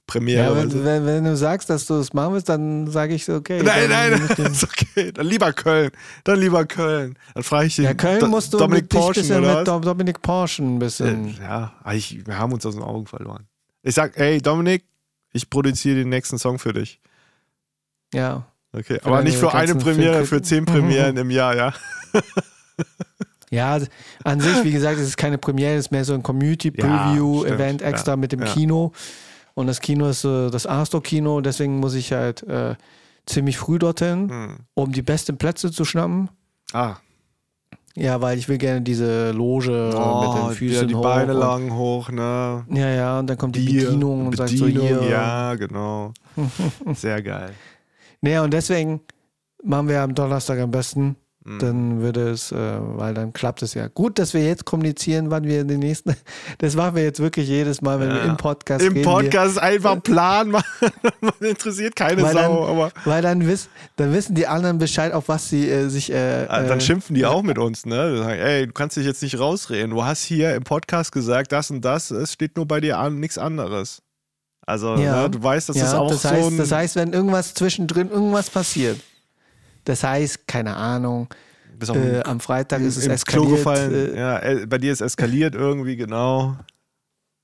Premiere. ja wenn, wenn, wenn du sagst, dass du es machen willst, dann sage ich so, okay. Nein, dann nein, [laughs] den- ist okay. Dann lieber Köln. Dann lieber Köln. Dann frage ich den Ja, Köln musst du Dominik mit, dich Porschen, bisschen mit Dominik Porsche ein bisschen. Ja, ich, wir haben uns aus den Augen verloren. Ich sag, ey, Dominik, ich produziere den nächsten Song für dich. Ja. Okay, Für aber nicht für eine Premiere, für zehn Premieren im Jahr, ja. [laughs] Ja, an sich, wie gesagt, es ist keine Premiere, es ist mehr so ein Ja, Community-Preview-Event stimmt, extra ja, mit dem ja. Kino. Und das Kino ist äh, das Astor-Kino, deswegen muss ich halt äh, ziemlich früh dorthin, Hm. um die besten Plätze zu schnappen. Ah, Ja, weil ich will gerne diese Loge äh, mit oh, den Füßen die hoch. Beine lang hoch, ne? Ja, ja, und dann kommt die Bier, Bedienung und sagt so Bedienung, hier. Ja, genau. [laughs] Sehr geil. Naja, und deswegen machen wir am Donnerstag am besten. Mhm. Dann würde es, äh, weil dann klappt es ja. Gut, dass wir jetzt kommunizieren, wann wir den nächsten. [laughs] Das machen wir jetzt wirklich jedes Mal, wenn wir Ja. im Podcast Im reden. Podcast einfach Plan machen. [laughs] Man interessiert keine Weil Sau, dann- aber Wir, weil dann, wiss, dann wissen die anderen Bescheid, auf was sie äh, sich. Äh, Ah, dann äh, schimpfen die auch mit uns, ne? Sagen, ey, du kannst dich jetzt nicht rausreden. Du hast hier im Podcast gesagt, das und das, es steht nur bei dir an, nichts anderes. Also, Ja. ne, du weißt, das ja, ist auch das so heißt, ein. das heißt, wenn irgendwas zwischendrin irgendwas passiert. Das heißt, keine Ahnung, äh, am Freitag ist es ins Klo eskaliert. gefallen. Äh, ja, äh, bei dir ist eskaliert irgendwie, genau.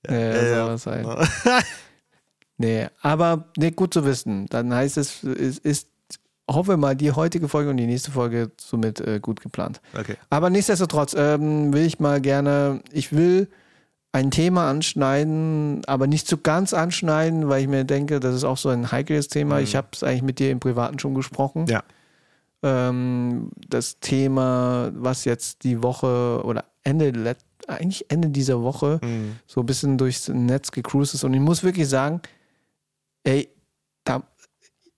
äh, ja, sowas halt. [laughs] Nee, aber nee, gut zu wissen. Dann heißt es, es ist, hoffe mal, die heutige Folge und die nächste Folge somit äh, gut geplant. okay. Aber nichtsdestotrotz ähm, will ich mal gerne, ich will ein Thema anschneiden, aber nicht so ganz anschneiden, weil ich mir denke, das ist auch so ein heikles Thema. Mhm. Ich habe es eigentlich mit dir im Privaten schon gesprochen. Ja. Ähm, das Thema, was jetzt die Woche oder Ende, eigentlich Ende dieser Woche Mhm. so ein bisschen durchs Netz gecruised ist. Und ich muss wirklich sagen, ey, da,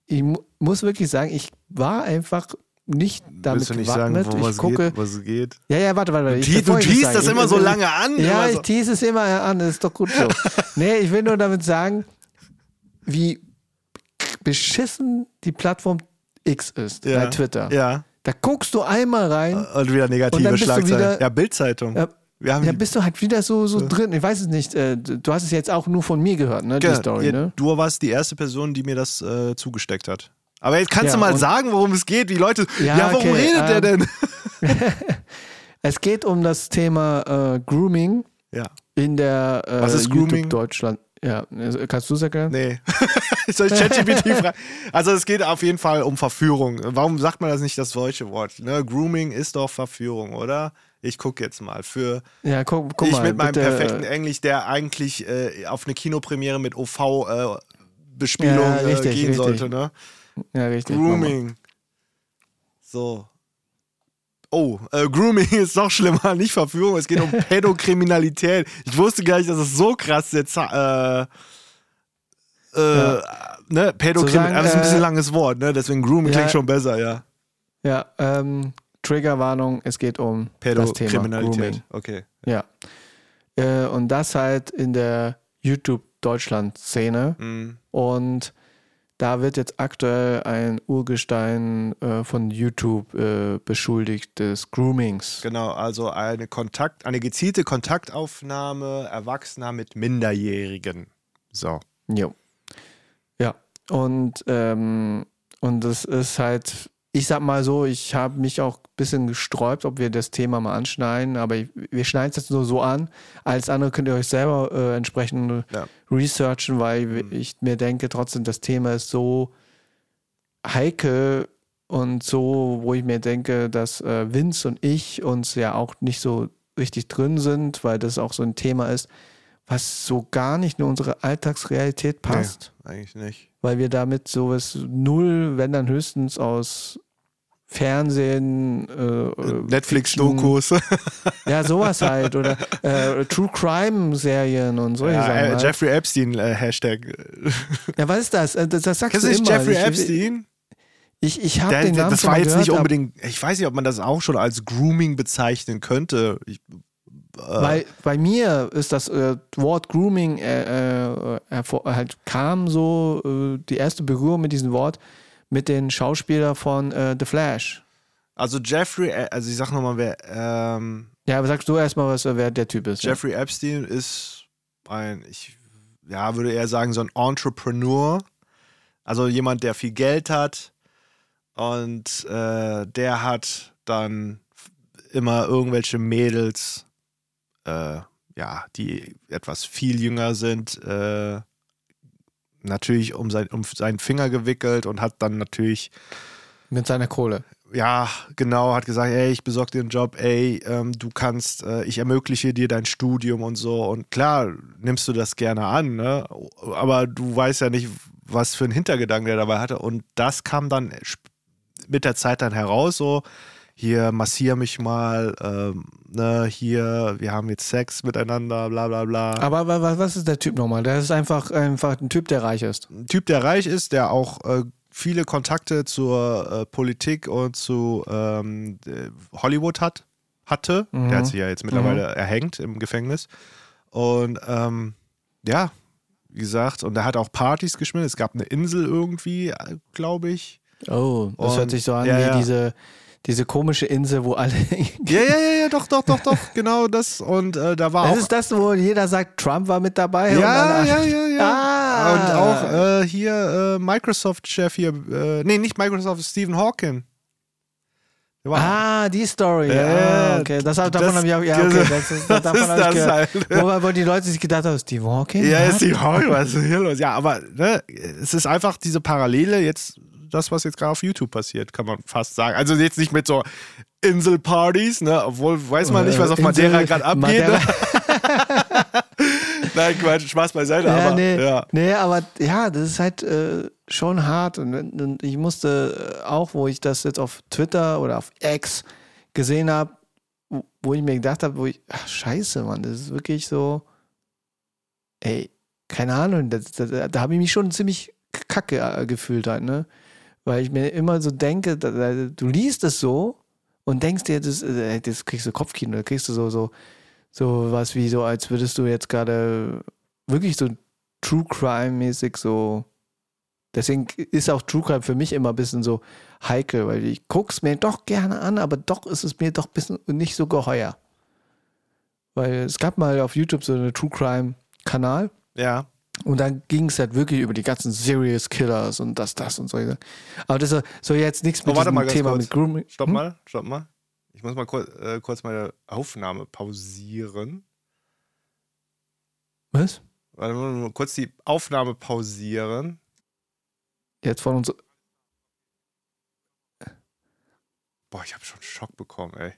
ich mu muss wirklich sagen, ich war einfach nicht damit Willst du nicht sagen, gewappnet. wo ich gucke, geht? Was geht? ja, ja, warte, warte. warte. Ich- du sage, das immer so lange an. Ja, ich so. tease es immer an, das ist doch gut so. [laughs] nee, ich will nur damit sagen, wie beschissen die Plattform X ist Ja. bei Twitter. Ja, Da guckst du einmal rein, und wieder negative Schlagzeilen. ja, Bildzeitung. Ja, Wir haben ja, die- bist du halt wieder so, so drin. Ich weiß es nicht. Äh, du hast es jetzt auch nur von mir gehört, ne? Die Genau, Story, ja, ne? Du warst die erste Person, die mir das äh, zugesteckt hat. Aber jetzt kannst Ja, du mal sagen, worum es geht. Die Leute, ja, Ja, warum okay, redet der ähm, denn? [laughs] Es geht um das Thema äh, Grooming Ja, in der äh, Was ist Grooming? YouTube Deutschland. Ja, äh, kannst du es erklären? nee. [laughs] Soll ich ChatGPT [laughs] fragen? Also es geht auf jeden Fall um Verführung. Warum sagt man das nicht das deutsche Wort? Ne? Grooming ist doch Verführung, oder? Ich gucke jetzt mal. Für Ja, guck, guck ich mal. mit meinem bitte, perfekten äh, Englisch, der eigentlich äh, auf eine Kinopremiere mit OV-Bespielung Ja, äh, gehen richtig. sollte. Ne? Ja, richtig. Grooming. So. Oh, äh, Grooming [laughs] ist noch schlimmer, nicht Verführung, es geht um [laughs] Pädokriminalität. Ich wusste gar nicht, dass es so krass jetzt äh, äh, ne, Pädokriminalität, das ist ein bisschen äh, langes Wort, ne? Deswegen Grooming ja. klingt schon besser, ja. Ja, ähm, Triggerwarnung, es geht um Pädokriminalität. Okay. Ja. Äh, und das halt in der YouTube-Deutschland-Szene. Mhm. Und da wird jetzt aktuell ein Urgestein äh, von YouTube äh, beschuldigt des Groomings. Genau, also eine Kontakt, eine gezielte Kontaktaufnahme Erwachsener mit Minderjährigen. So. Jo. Ja. Und, ähm, und das ist halt, ich sag mal so, ich habe mich auch ein bisschen gesträubt, ob wir das Thema mal anschneiden, aber ich, wir schneiden es jetzt nur so an. Alles andere könnt ihr euch selber äh, entsprechend Ja. researchen, weil ich mir denke, trotzdem das Thema ist so heikel und so, wo ich mir denke, dass äh, Vince und ich uns ja auch nicht so richtig drin sind, weil das auch so ein Thema ist, was so gar nicht in unsere Alltagsrealität passt, Nee, eigentlich nicht. weil wir damit sowas null, wenn dann höchstens aus Fernsehen, äh, Netflix-Dokus. [laughs] Ja, sowas halt. Oder äh, True Crime-Serien und solche ja, Sachen. äh, Halt. Jeffrey Epstein äh, Hashtag. [laughs] Ja, was ist das? Äh, Das, das sagst Kennst du nicht immer. Jeffrey ich, Epstein? Ich, ich habe den Namen das war jetzt gehört, nicht unbedingt, ich weiß nicht, ob man das auch schon als Grooming bezeichnen könnte. Ich, äh, Weil bei mir ist das äh, Wort Grooming äh, äh, hervor- halt kam so äh, die erste Berührung mit diesem Wort mit den Schauspielern von äh, The Flash. also Jeffrey, äh, also ich sag nochmal, wer, ähm, Ja, aber sagst du erstmal, was äh, wer der Typ ist? ja? Jeffrey Epstein ist ein, ich ja, würde eher sagen, so ein Entrepreneur. Also jemand, der viel Geld hat und äh, der hat dann immer irgendwelche Mädels, äh, ja, die etwas viel jünger sind, äh, natürlich um, sein, um seinen Finger gewickelt und hat dann natürlich Mit seiner Kohle. ja, genau, hat gesagt, ey, ich besorge dir einen Job, ey, ähm, du kannst, äh, ich ermögliche dir dein Studium und so. Und klar, nimmst du das gerne an, ne? Aber du weißt ja nicht, was für einen Hintergedanken der dabei hatte. Und das kam dann mit der Zeit dann heraus, so, hier, massier mich mal, ähm, ne, hier, wir haben jetzt Sex miteinander, bla bla bla. Aber wa- was ist der Typ nochmal? Der ist einfach, einfach ein Typ, der reich ist. ein Typ, der reich ist, der auch äh, viele Kontakte zur äh, Politik und zu ähm, äh, Hollywood hat, hatte. Mhm. Der hat sich ja jetzt mittlerweile erhängt im Gefängnis. Und ähm, ja, wie gesagt, und er hat auch Partys geschmissen. Es gab eine Insel irgendwie, äh, glaube ich. Oh, das Und- hört sich so an ja, wie ja. diese, diese komische Insel, wo alle. Ja, ja, ja, ja, doch, doch, doch, doch, [laughs] genau das. Und äh, da war Das auch. ist das, wo jeder sagt, Trump war mit dabei. Ja, ja, ja, ja. Ah. Und auch äh, hier äh, Microsoft-Chef hier, äh, nee, nicht Microsoft, Stephen Hawking. War- Ah, die Story. Ja, ah, okay. Das, davon das- habe ich auch, ja, das- okay. [laughs] Das ist, das davon ist ich das gehört. halt. Wo, wo die Leute sich gedacht haben, Steve Hawking? Ja, die Hawking, was ist hier los? Ja, aber ne, es ist einfach diese Parallele jetzt, das, was jetzt gerade auf YouTube passiert, kann man fast sagen. Also jetzt nicht mit so Inselpartys, ne, obwohl weiß man nicht, was auf Madeira gerade abgeht. Madeira- Ne? [laughs] Nein, Quatsch, Spaß beiseite, Ja, aber nee, ja. nee, aber ja, das ist halt äh, schon hart. Und, und ich musste äh, auch, wo ich das jetzt auf Twitter oder auf X gesehen habe, wo- wo ich mir gedacht habe, wo ich, ach, scheiße, Mann, das ist wirklich so, ey, keine Ahnung, das, das, da habe ich mich schon ziemlich kacke äh, gefühlt halt, ne? Weil ich mir immer so denke, du liest es so und denkst dir, das, äh, das kriegst du Kopfkino, da kriegst du so, so, so was wie so, als würdest du jetzt gerade wirklich so True Crime-mäßig so. Deswegen ist auch True Crime für mich immer ein bisschen so heikel, weil ich guck's mir doch gerne an, aber doch ist es mir doch ein bisschen nicht so geheuer. Weil es gab mal auf YouTube so einen True Crime-Kanal Ja. Und dann ging es halt wirklich über die ganzen Serious Killers und das, das und so. Aber das soll- jetzt nichts mit Oh, diesem mal Thema kurz. mit Grooming. Stopp Hm? mal, stopp mal. Ich muss mal kurz, äh, kurz meine Aufnahme pausieren. Was? Warte mal, mal kurz die Aufnahme pausieren. Jetzt von uns. Boah, ich habe schon Schock bekommen, ey.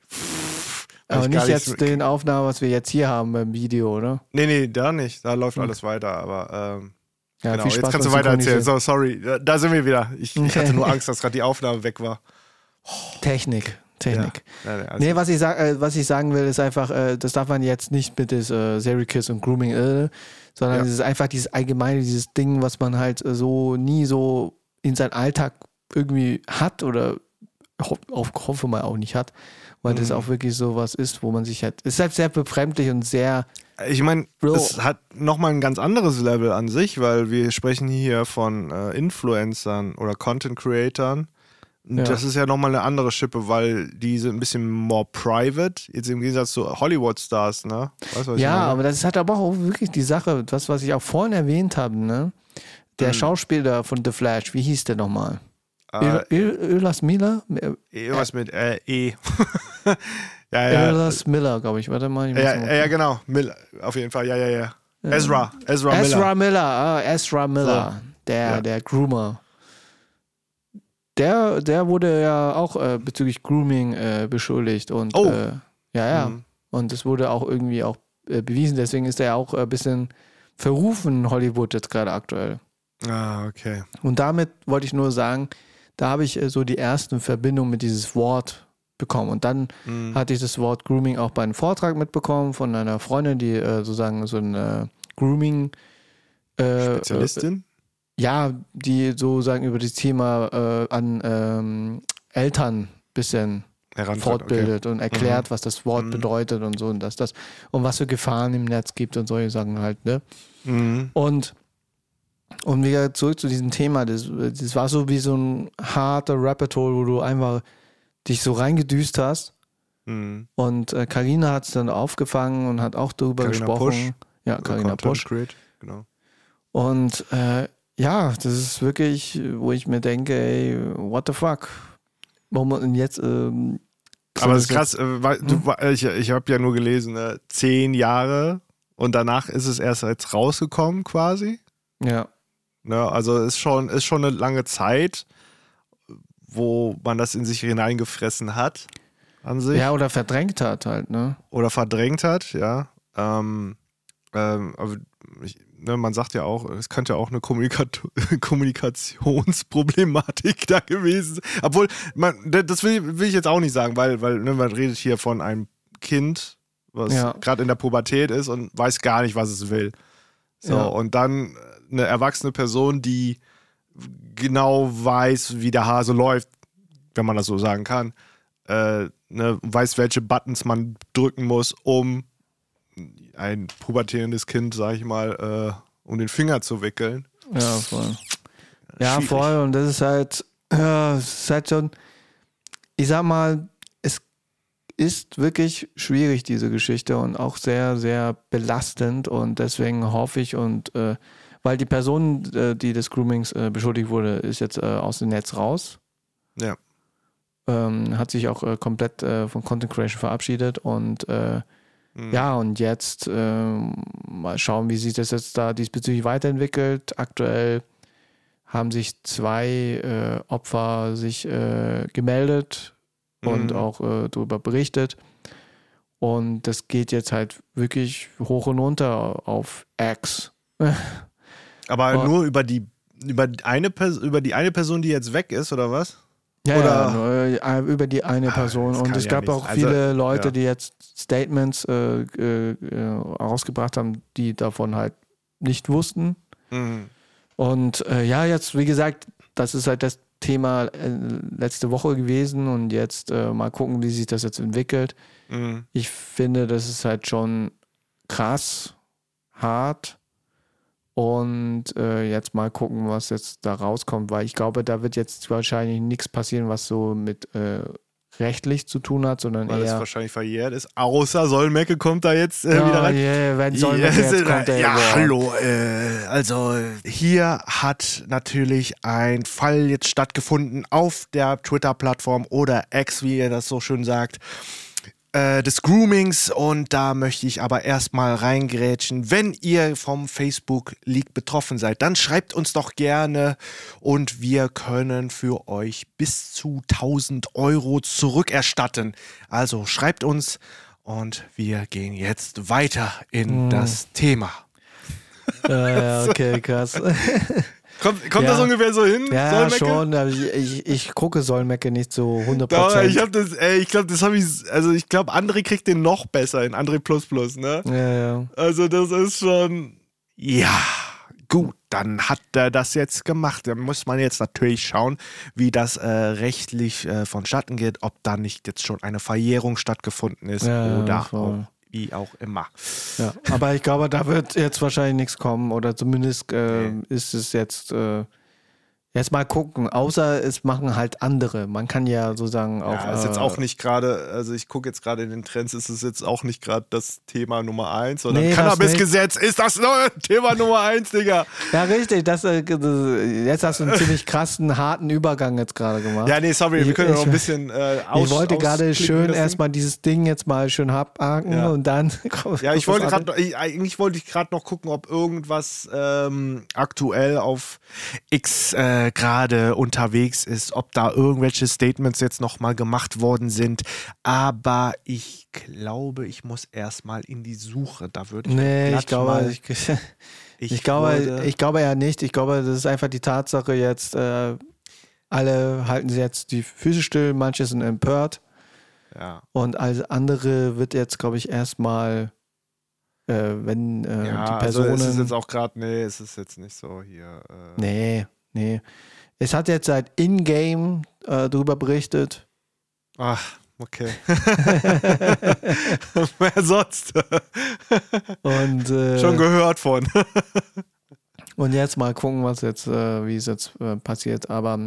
Aber ich nicht jetzt den Aufnahmen, was wir jetzt hier haben beim Video, oder? Nee, nee, da nicht. Da läuft Okay. alles weiter, aber ähm, Ja, genau, viel jetzt Spaß kannst du weiter erzählen. So, sorry. Da- sind wir wieder. Ich, ich Okay. hatte nur [laughs] Angst, dass gerade die Aufnahme weg war. Technik. Technik. Ja. Nee, nee, also, Nee, was ich, sag, äh, was ich sagen will, ist einfach, äh, das darf man jetzt nicht mit des äh, Serial Kiss und Grooming, äh, sondern Ja. es ist einfach dieses allgemeine, dieses Ding, was man halt äh, so nie so in seinen Alltag irgendwie hat oder ho auf, hoffe mal auch nicht hat, weil das Mhm. auch wirklich so was ist, wo man sich halt, es ist halt sehr befremdlich und sehr, ich meine, es hat nochmal ein ganz anderes Level an sich, weil wir sprechen hier von äh, Influencern oder Content Creatern. Ja. Das ist ja nochmal eine andere Schippe, weil die sind ein bisschen more private, jetzt im Gegensatz zu Hollywood-Stars, ne? Weißt du, was ich ja, aber das hat aber auch wirklich die Sache, das, was ich auch vorhin erwähnt habe, ne? Der Mhm. Schauspieler von The Flash, wie hieß der nochmal? Äh, Ölas Miller? Äh, irgendwas mit äh, E. ja, ja. Ölas Miller, glaube ich. Warte mal. Ich Ja, mal ja, genau. Miller, auf jeden Fall, ja, ja, ja. Ezra, Ezra, Ezra Miller. Miller, ah, Ezra Miller, der, Ja. der Groomer. Der, der wurde ja auch äh, bezüglich Grooming äh, beschuldigt und Oh. äh, ja, ja. Mhm. Und es wurde auch irgendwie auch äh, bewiesen, deswegen ist er ja auch ein bisschen verrufen in Hollywood jetzt gerade aktuell. Ah, okay. Und damit wollte ich nur sagen, da habe ich äh, so die ersten Verbindungen mit dieses Wort bekommen. Und dann Mhm. hatte ich das Wort Grooming auch bei einem Vortrag mitbekommen von einer Freundin, die äh, sozusagen so ein äh, Grooming äh, Spezialistin? ja, die sozusagen über das Thema äh, an ähm, Eltern bisschen fortbildet und erklärt, was das Wort Mhm. bedeutet und so und dass das und was für Gefahren im Netz gibt und solche Sachen halt, ne? Okay. Mhm. Und und wieder zurück zu diesem Thema, das, das war so wie so ein harter Rabbit Hole, wo du einfach dich so reingedüst hast Mhm. und äh, Carina hat es dann aufgefangen und hat auch darüber Carina gesprochen. Pusch. Ja, Pusch. Create, Genau. Und äh, ja, das ist wirklich, wo ich mir denke, ey, what the fuck? Warum und jetzt? Ähm, Aber es ist krass, äh, weil, du, Hm? ich, ich habe ja nur gelesen, äh, zehn Jahre und danach ist es erst jetzt rausgekommen quasi. Ja, Ne? Also ist schon, ist schon eine lange Zeit, wo man das in sich hineingefressen hat an sich ja, oder verdrängt hat halt, ne? oder verdrängt hat, ja. Ähm, ähm, aber ich, ne, man sagt ja auch, es könnte ja auch eine Kommunikat [laughs] Kommunikationsproblematik da gewesen sein. Obwohl, man, das will, will ich jetzt auch nicht sagen, weil, weil ne, man redet hier von einem Kind, was Ja. gerade in der Pubertät ist und weiß gar nicht, was es will. So, Ja. und dann eine erwachsene Person, die genau weiß, wie der Hase läuft, wenn man das so sagen kann, äh, ne, weiß, welche Buttons man drücken muss, um ein pubertierendes Kind, sag ich mal, äh, um den Finger zu wickeln. Ja, voll. Ja, Schwierig. voll. Und das ist halt, ja, es ist halt schon, ich sag mal, es ist wirklich schwierig, diese Geschichte und auch sehr, sehr belastend. Und deswegen hoffe ich und, äh, weil die Person, äh, die des Groomings äh, beschuldigt wurde, ist jetzt äh, aus dem Netz raus. Ja. Ähm, hat sich auch komplett von Content Creation verabschiedet und Mhm. ja, und jetzt ähm, mal schauen, wie sich das jetzt da diesbezüglich weiterentwickelt. Aktuell haben sich zwei äh, Opfer sich äh, gemeldet und Mhm. auch äh, darüber berichtet. Und das geht jetzt halt wirklich hoch und runter auf X. [laughs] Aber Oh. nur über die, über, eine, Pers- über die eine Person, die jetzt weg ist, oder was? Ja, Oder- ja nur, äh, über die eine Ah, Person. das Und es ja gab nicht- auch also, viele Leute, ja. die jetzt Statements äh, äh, äh, rausgebracht haben, die davon halt nicht wussten. Mhm. Und äh, ja, jetzt, wie gesagt, das ist halt das Thema äh, letzte Woche gewesen und jetzt mal gucken, wie sich das jetzt entwickelt. Mhm. Ich finde, das ist halt schon krass, hart. Und äh, jetzt mal gucken, was jetzt da rauskommt, weil ich glaube, da wird jetzt wahrscheinlich nichts passieren, was so mit äh, rechtlich zu tun hat, sondern Weil es eher. wahrscheinlich verjährt ist. Außer Solmecke kommt da jetzt äh, ja, wieder rein. yeah, wenn soll Ja, jetzt kommt [laughs] der ja Award. hallo. Äh, also hier hat natürlich ein Fall jetzt stattgefunden auf der Twitter-Plattform oder X, wie ihr das so schön sagt, äh, des Groomings. Und da möchte ich aber erstmal reingrätschen. Wenn ihr vom Facebook-Leak betroffen seid, dann schreibt uns doch gerne und wir können für euch bis zu 1000 Euro zurückerstatten. Also schreibt uns. Und wir gehen jetzt weiter in das Thema. [laughs] Ja, okay, krass. [laughs] Kommt, kommt Ja. das ungefähr so hin? ja, Solmecke? schon. Ich, ich, ich gucke Solmecke nicht so 100%. Doch, ich habe das, ey, ich glaube, das habe ich, also ich glaube, André kriegt den noch besser in André Plus Plus, ne? ja, ja. Also das ist schon, ja, gut, dann hat er das jetzt gemacht. Da muss man jetzt natürlich schauen, wie das äh, rechtlich äh, vonstatten geht, ob da nicht jetzt schon eine Verjährung stattgefunden ist Ja, oder voll. auch, wie auch immer. Ja, aber ich glaube, da wird jetzt wahrscheinlich nichts kommen oder zumindest äh, ist es jetzt äh, jetzt mal gucken. Außer es machen halt andere. Man kann ja sozusagen auch. Ja, ist jetzt äh, auch nicht gerade, also ich gucke jetzt gerade in den Trends, ist es jetzt auch nicht gerade das Thema Nummer eins, sondern Nee, Cannabis-Gesetz ist das neue Thema Nummer eins, Digga. Ja, richtig. Das, äh, das- jetzt hast du einen ziemlich krassen, harten Übergang jetzt gerade gemacht. Ja, nee, sorry, wir Ich- können ja noch ich- ein bisschen äh, aus, ich wollte gerade schön lassen. erstmal dieses Ding jetzt mal schön abhaken Ja. und dann. [laughs] Ja, ich wollte gerade, ich- eigentlich wollte ich gerade noch gucken, ob irgendwas ähm, aktuell auf X äh, gerade unterwegs ist, ob da irgendwelche Statements jetzt nochmal gemacht worden sind. Aber ich glaube, ich muss erstmal in die Suche. Da würde ich Nee, ich glaube, mal, [laughs] ich, ich, glaube, würde- ich glaube eher nicht. Ich glaube, das ist einfach die Tatsache jetzt. Äh, alle halten sie jetzt die Füße still, manche sind empört. Ja. Und alles andere wird jetzt, glaube ich, erstmal, äh, wenn äh, ja, die Personen. Also es ist jetzt auch gerade, nee, es ist jetzt nicht so hier. Äh, nee, nee. Es hat jetzt seit In-Game äh, darüber berichtet. Ach, okay. [laughs] Wer sonst? [laughs] Und, äh, Schon gehört von. [laughs] und jetzt mal gucken, was jetzt, äh, wie es jetzt äh, passiert. Aber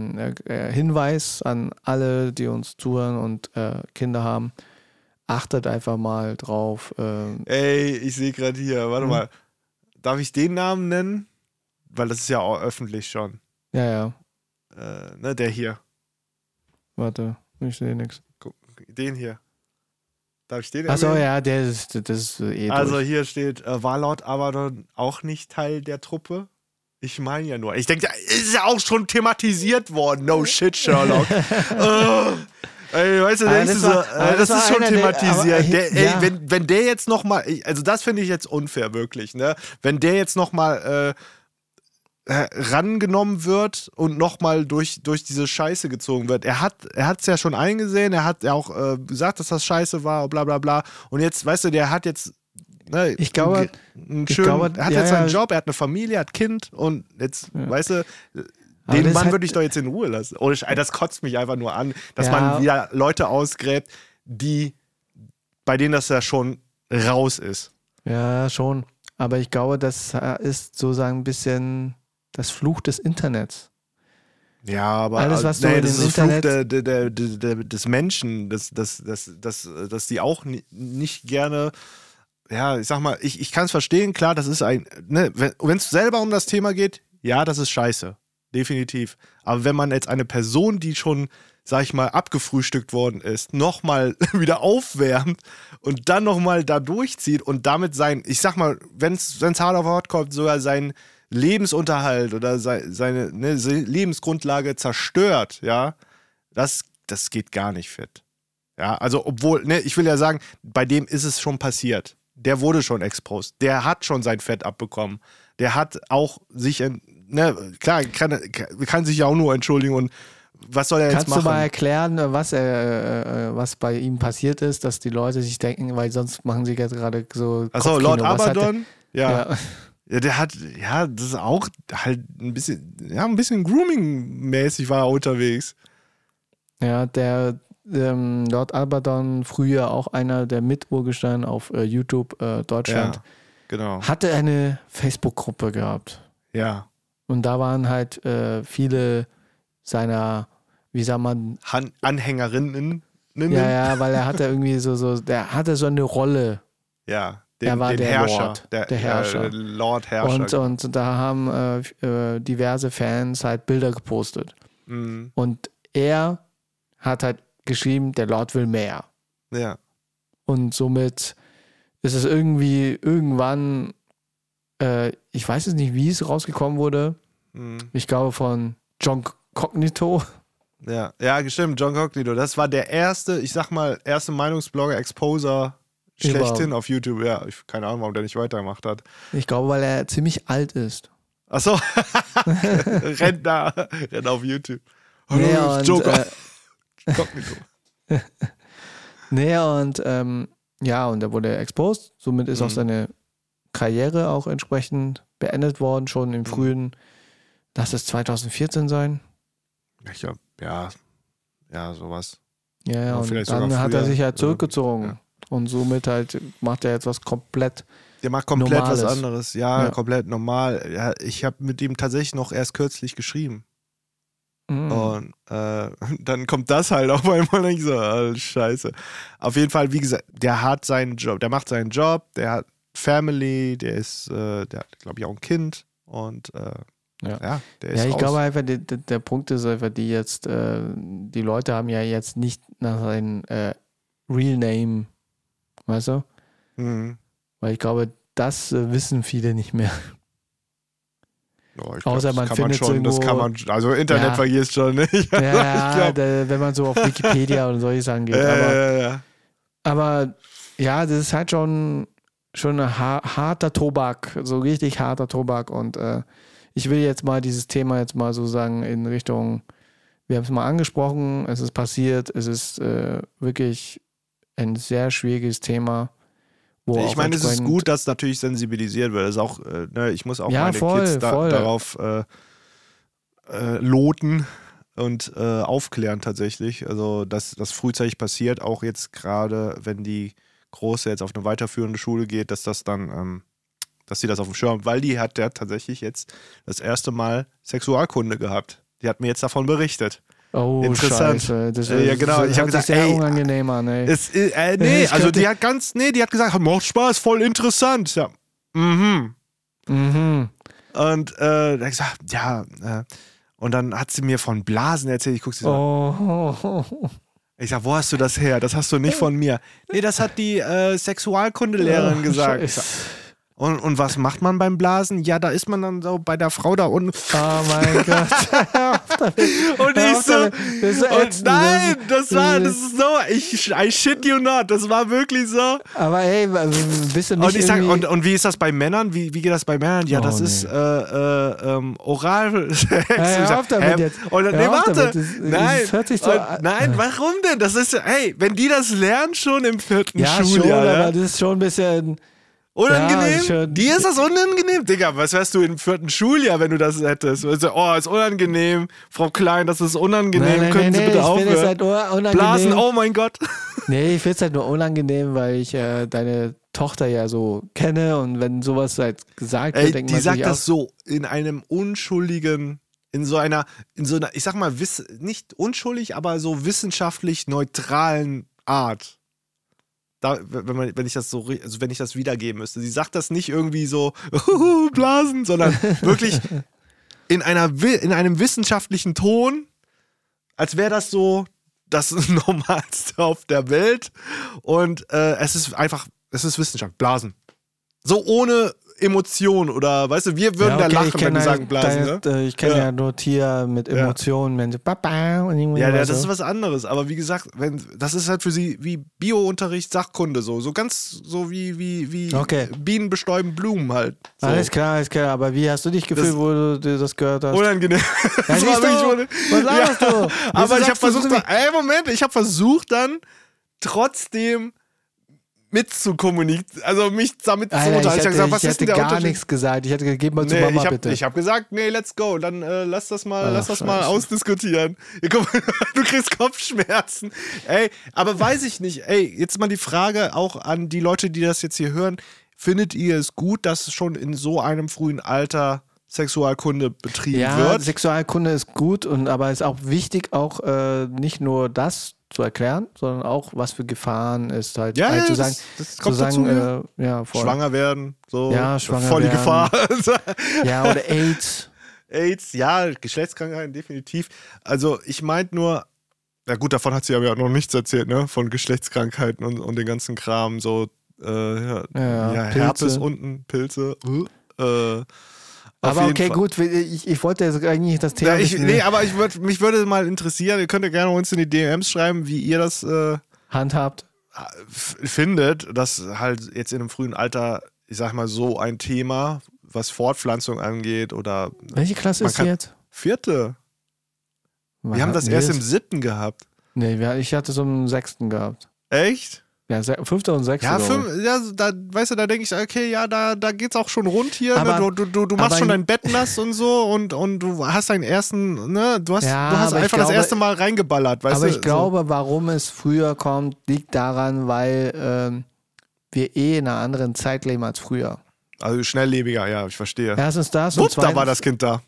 äh, Hinweis an alle, die uns zuhören und äh, Kinder haben, achtet einfach mal drauf. äh, Ey, ich sehe gerade hier, warte Hm? mal. Darf ich den Namen nennen? Weil das ist ja auch öffentlich schon. Ja, ja, Äh, ne, der hier. warte, ich sehe nichts. Den hier. Darf ich den Achso, ja, der ist, das ist eh Also durch. hier steht, äh, war Lord Abaddon auch nicht Teil der Truppe? Ich meine ja nur. Ich denke, ist ja auch schon thematisiert worden. No shit, Sherlock. oh. [laughs] Ey, weißt du, denkst du das so, war- äh, das das ist schon der- thematisiert. aber- der, ey, ja. wenn, wenn der jetzt nochmal, also das finde ich jetzt unfair, wirklich, ne? Wenn der jetzt nochmal äh, äh, rangenommen wird und nochmal durch, durch diese Scheiße gezogen wird. Er hat er es ja schon eingesehen, er hat ja auch äh, gesagt, dass das Scheiße war, bla bla bla. Und jetzt, weißt du, der hat jetzt ne, Ich glaube- einen, schönen, glaube, er hat ja, jetzt seinen. Job, er hat eine Familie, er hat Kind und jetzt, Ja. weißt du, Aber den Mann hat- würde ich doch jetzt in Ruhe lassen. Ohne Sch- das kotzt mich einfach nur an, dass Ja. man wieder Leute ausgräbt, die, bei denen das ja schon raus ist. Ja, schon. Aber ich glaube, das äh, ist sozusagen ein bisschen das Fluch des Internets. Ja, aber Alles, was du nee, das ist Internet- der, der, der, des Menschen, dass, dass, dass, dass, dass die auch ni- nicht gerne, ja, ich sag mal, ich, ich kann es verstehen, klar, das ist ein, ne, wenn es selber um das Thema geht, ja, das ist scheiße, definitiv. Aber wenn man jetzt eine Person, die schon, sag ich mal, abgefrühstückt worden ist, nochmal [laughs] wieder aufwärmt und dann nochmal da durchzieht und damit sein, ich sag mal, wenn es hart auf hart kommt, sogar sein Lebensunterhalt oder sei, seine ne, Lebensgrundlage zerstört, ja, das, das geht gar nicht fit. Ja, also obwohl, ne, ich will ja sagen, bei dem ist es schon passiert. Der wurde schon exposed. Der hat schon sein Fett abbekommen. Der hat auch sich, ne, klar, kann, kann sich ja auch nur entschuldigen und was soll er Kannst jetzt du mal machen? erklären, was, er, äh, was bei ihm passiert ist, dass die Leute sich denken, weil sonst machen sie jetzt gerade so. Achso. Lord Abaddon? Ja. Ja. Ja. der hat, ja, das ist auch halt ein bisschen, ja, ein bisschen Grooming-mäßig war er unterwegs. Ja, der ähm, Lord Abaddon, früher auch einer der Miturgesteine auf äh, YouTube äh, Deutschland, Ja, genau. hatte eine Facebook-Gruppe gehabt. Ja. Und da waren halt äh, viele seiner, wie sagt man, Han Anhängerinnen. ja, ja, weil er hatte irgendwie so, so, der hatte so eine Rolle. Ja, den, Er war den der Herrscher. Lord, der, der Herrscher. Ja, der Lord Herrscher. Und, und da haben äh, äh, diverse Fans halt Bilder gepostet. Mhm. Und er hat halt geschrieben, der Lord will mehr. Ja. Und somit ist es irgendwie irgendwann, äh, ich weiß jetzt nicht, wie es rausgekommen wurde. Mhm. Ich glaube von John Cognito. Ja, ja, stimmt, John Cognito. Das war der erste, ich sag mal, erste Meinungsblogger, Exposer schlechthin auf YouTube. Ja, ich, keine Ahnung, warum der nicht weitergemacht hat. Ich glaube, weil er ziemlich alt ist. Achso, [laughs] rennt da, rennt auf YouTube. Hallo, Nee, das ist und, Joker. äh, [laughs] [laughs] nee, und ähm, ja, und er wurde exposed. Somit ist Mhm. auch seine Karriere auch entsprechend beendet worden, schon Mhm. im frühen, lass es 2014 sein. Ich glaub, ja, ja, sowas. Ja, ja, und dann hat er sich halt Ja. zurückgezogen. Ja. Und somit halt macht er jetzt was komplett. Der macht komplett Normales. was anderes. Ja, Ja. komplett normal. Ja, ich habe mit ihm tatsächlich noch erst kürzlich geschrieben. Mm. Und äh, [laughs] dann kommt das halt auf einmal und ich so, ah, scheiße. Auf jeden Fall, wie gesagt, der hat seinen Job, der macht seinen Job, der hat Family, der ist, äh, der hat, glaube ich, auch ein Kind und äh, Ja. ja. der ist Ja, ich raus. glaube einfach, der, der der Punkt ist einfach, die jetzt, äh, die Leute haben ja jetzt nicht nach seinem äh, Real Name, weißt du? Mhm. Weil ich glaube, das äh, wissen viele nicht mehr. Ja, ich Außer das man kann findet schon, das irgendwo- kann man, also Internet Ja. vergisst schon [laughs] nicht. Ja, glaub, da, wenn man so auf Wikipedia und solche Sachen geht. ja, aber, ja, ja. aber ja, das ist halt schon, schon ein ha harter Tobak, so richtig harter Tobak. Und äh, ich will jetzt mal dieses Thema jetzt mal so sagen in Richtung wir haben es mal angesprochen, es ist passiert, es ist äh, wirklich ein sehr schwieriges Thema. Wo Ich meine, es ist gut, dass natürlich sensibilisiert wird. Das ist auch, äh, ne, ich muss auch Ja, meine voll, Kids da, voll. darauf äh, äh, loten und äh, aufklären tatsächlich. Also, dass das frühzeitig passiert, auch jetzt gerade, wenn die Große jetzt auf eine weiterführende Schule geht, dass das dann, ähm, dass sie das auf dem Schirm, weil die hat ja tatsächlich jetzt das erste Mal Sexualkunde gehabt. Die hat mir jetzt davon berichtet. Oh, Interessant. Scheiße. Das, Äh, ja, genau. Das Ich hab hört sich gesagt, sehr ey, unangenehm an, ey. Es, äh, [laughs] nee, Ich also die hat ganz, nee, die hat gesagt, macht Spaß, voll interessant. Ja. Mhm. Mhm. Und äh, da hab ich gesagt, ja, äh, und dann hat sie mir von Blasen erzählt. Ich guck sie so, Oh. ich sag, wo hast du das her? Das hast du nicht von mir. Nee, das hat die äh, Sexualkundelehrerin gesagt. Ich sag, Scheiße. Und, und was macht man beim Blasen? Ja, da ist man dann so bei der Frau da unten. Oh mein [laughs] Gott. Und ich so, so und nein, das war, das das ist so, ich, I shit you not, das war wirklich so. Aber hey, bist du nicht Und ich sag, und, und wie ist das bei Männern? Wie, wie geht das bei Männern? Ja, Oh, das nee. ist äh, äh, ähm, Ich [laughs] sag, auf damit jetzt. Und, dann- nee, warte. nein, und, nein, [laughs] warum denn? Das ist, hey, wenn die das lernen schon im vierten ja, schon, Schuljahr, ja? aber das ist schon ein bisschen... unangenehm? Ja. Dir ist das unangenehm? Digga, was wärst du im vierten Schuljahr, wenn du das hättest? Also, oh, ist unangenehm. Frau Klein, das ist unangenehm. Nein, nein, Können nein, Sie bitte aufhören? halt unangenehm. Blasen, oh mein Gott. [laughs] Nee, ich finde es halt nur unangenehm, weil ich äh, deine Tochter ja so kenne und wenn sowas halt gesagt wird, Ey, denkt die man sagt sich das auch, so in einem unschuldigen, in so einer, in so einer, ich sag mal, wiss, nicht unschuldig, aber so wissenschaftlich neutralen Art. Da, wenn, man, wenn ich das so, also wenn ich das wiedergeben müsste. Sie sagt das nicht irgendwie so Blasen, sondern [laughs] wirklich in, einer, in einem wissenschaftlichen Ton, als wäre das so das [laughs] Normalste auf der Welt. Und äh, es ist einfach, es ist Wissenschaft, Blasen. So ohne Emotion oder, weißt du, wir würden Ja, da okay, lachen, ich wenn wir halt sagen Blasen, ne? deine, äh, Ich kenne Ja. ja. nur Tier mit Ja. Emotionen, wenn sie Papa und irgendwie Ja, ja, das ist was anderes. Aber wie gesagt, wenn, das ist halt für sie wie Biounterricht, Sachkunde so. So ganz so wie, wie, wie Okay. Bienen bestäuben Blumen halt. So. Alles klar, alles klar. Aber wie hast du dich gefühlt, Das- wo du dir das gehört hast? Unangenehm. [laughs] Das siehst du? Was laberst du? Aber ich habe versucht, ey, Moment, ich habe versucht dann trotzdem mitzukommunizieren, also mich damit zu Alter, ich unterhalten. hätte, hab gesagt, ich hätte gar nichts gesagt. Ich hätte geh mal zu Nee, Mama ich habe bitte. hab gesagt, nee, let's go. Dann äh, lass das mal, Ach, lass das mal ausdiskutieren. [laughs] Du kriegst Kopfschmerzen. Ey, aber weiß ich nicht. Ey, jetzt mal die Frage auch an die Leute, die das jetzt hier hören. Findet ihr es gut, dass schon in so einem frühen Alter Sexualkunde betrieben ja, wird? Sexualkunde ist gut, und, aber es ist auch wichtig, auch äh, nicht nur das zu erklären, sondern auch, was für Gefahren ist halt, Ja, halt ja, zu das- sagen, das zu kommt sagen, dazu, äh, ja, voll. Schwanger werden, so Ja, schwanger voll die werden. Gefahr. [laughs] Ja, oder AIDS. AIDS, ja, Geschlechtskrankheiten definitiv. Also ich meinte nur, na gut, davon hat sie aber ja noch nichts erzählt, ne? Von Geschlechtskrankheiten und, und den ganzen Kram, so äh, ja, Ja, ja, Pilze. Herpes unten, Pilze. Äh, auf Aber okay, Fall. gut, ich, ich wollte jetzt eigentlich das Thema. Ja, ich, nee, aber ich würd, mich würde mal interessieren, ihr könnt ja gerne uns in die DMs schreiben, wie ihr das äh, handhabt. f- findet, dass halt jetzt in einem frühen Alter, ich sag mal, so ein Thema, was Fortpflanzung angeht oder Welche Klasse Man ist kann- jetzt? vierte. Wann Wir haben das erst im siebten gehabt. Nee, ich hatte so einen sechsten gehabt. Echt? Ja, fünfter und sechster. Ja, fünf, ja da, weißt du, da denke ich, okay, ja, da, da geht's auch schon rund hier. Aber- ne? du, du, du, du machst aber- schon dein Bett nass und so und, und du hast deinen ersten, ne, du hast, Ja, du hast aber einfach das glaube- erste Mal reingeballert, weißt Aber du? ich glaube, warum es früher kommt, liegt daran, weil ähm, wir eh in einer anderen Zeit leben als früher. So. Also schnelllebiger, ja, ich verstehe. Erstens das und Wupp, da zweitens. war das Kind da.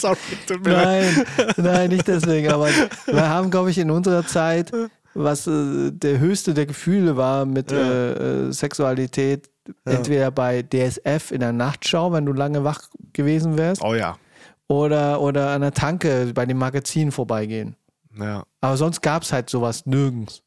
Sorry, tut mir. Nein, nein, nicht deswegen. Aber [laughs] wir haben, glaube ich, in unserer Zeit, was äh, der höchste der Gefühle war mit Ja. äh, äh, Sexualität, entweder bei DSF in der Nachtschau, wenn du lange wach gewesen wärst, Oh ja. oder, oder an der Tanke bei dem Magazin vorbeigehen. ja. Aber sonst gab es halt sowas nirgends.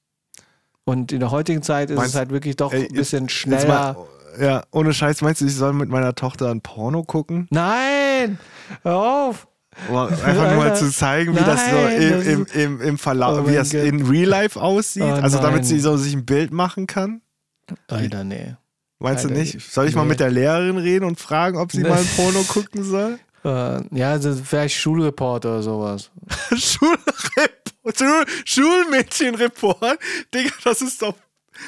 Und in der heutigen Zeit ist Meinst- es halt wirklich doch Ey, ein bisschen schneller. mal, ja, ohne Scheiß, meinst du, ich soll mit meiner Tochter ein Porno gucken? Nein! Hör auf! Um einfach nur mal zu zeigen, wie das so Nein, im, im, im, im Verlauf, Oh wie das in Real Life aussieht. Oh also damit nein. sie so sich ein Bild machen kann. Alter, nee. Meinst du Alter, nicht? Soll ich mal nee. mit der Lehrerin reden und fragen, ob sie Nee. mal ein Porno gucken soll? [laughs] Äh, ja, also vielleicht Schulreport oder sowas. [laughs] Schulreport, Schul Schulmädchenreport? Digga, das ist doch,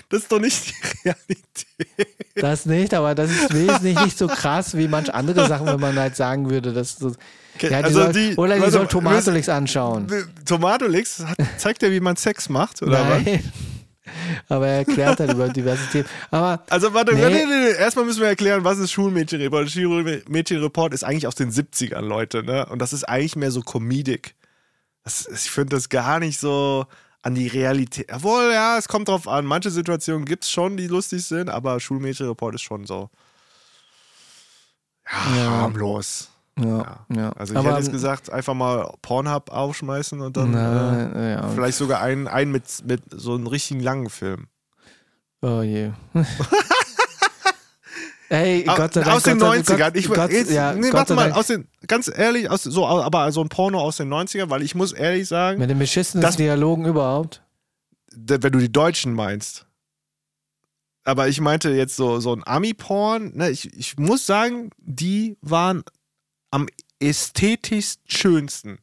das ist doch nicht die [laughs] Realität. Das nicht, aber das ist wesentlich nicht so krass wie manch andere Sachen, wenn man halt sagen würde, dass so. Okay, ja, die also soll, die- oder die warte, soll Tomatolix anschauen. Tomatolix hat- zeigt ja, wie man Sex macht, oder was? Nein. Aber er erklärt halt über diverse Themen. Aber Also warte, Nee. nee. Nee, nee, erstmal müssen wir erklären, was ist Schulmädchenreport. Schulmädchenreport ist eigentlich aus den 70ern, Leute, ne? Und das ist eigentlich mehr so Comedic. Das, ich finde das gar nicht so an die Realität. Obwohl, ja, es kommt drauf an. Manche Situationen gibt es schon, die lustig sind, aber Schulmädchenreport ist schon so. Ja, Ja. harmlos. ja, ja. Also ich aber, hätte jetzt gesagt, einfach mal Pornhub aufschmeißen und dann äh, na, ja. vielleicht sogar einen, einen mit, mit so einem richtigen langen Film. Oh je. [laughs] Ey, Au- Gott sei Dank. aus den Gott sei- 90ern. Gott, ich, Gott, jetzt, ja, nee, warte mal, Dank. aus den, ganz ehrlich, aus, so, aber so ein Porno aus den 90ern, weil ich muss ehrlich sagen, Mit den beschissensten Das- Dialogen überhaupt. wenn du die Deutschen meinst. Aber ich meinte jetzt so, so ein Ami-Porn, ne, ich, ich muss sagen, die waren am ästhetisch schönsten.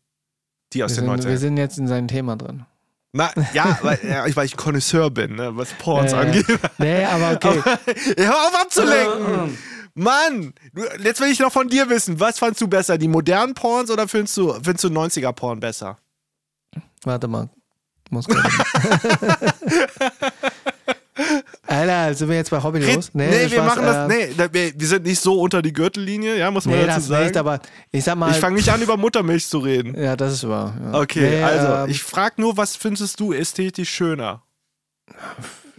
Die aus Wir den sind, wir 90ern. sind jetzt in seinem Thema drin. Na, ja, [laughs] weil, ja, ich- weil ich Connoisseur bin, ne, was Porns Äh, angeht. Nee, aber okay. [laughs] Ja, hör auf abzulenken! Mann! Jetzt will ich noch von dir wissen, was fandst du besser? Die modernen Porns oder findest du, findest du 90er-Porn besser? Warte mal. Muss [laughs] Alter, sind wir jetzt bei Hobby los? nee, wir Spaß, machen das. äh, Nee, wir, wir sind nicht so unter die Gürtellinie, ja, muss man Nee, dazu das sagen. nicht, aber ich sag mal. ich fange nicht an, über Muttermilch zu reden. ja, das ist wahr. Ja. Okay, Nee, also, ähm, ich frage nur, was findest du ästhetisch schöner?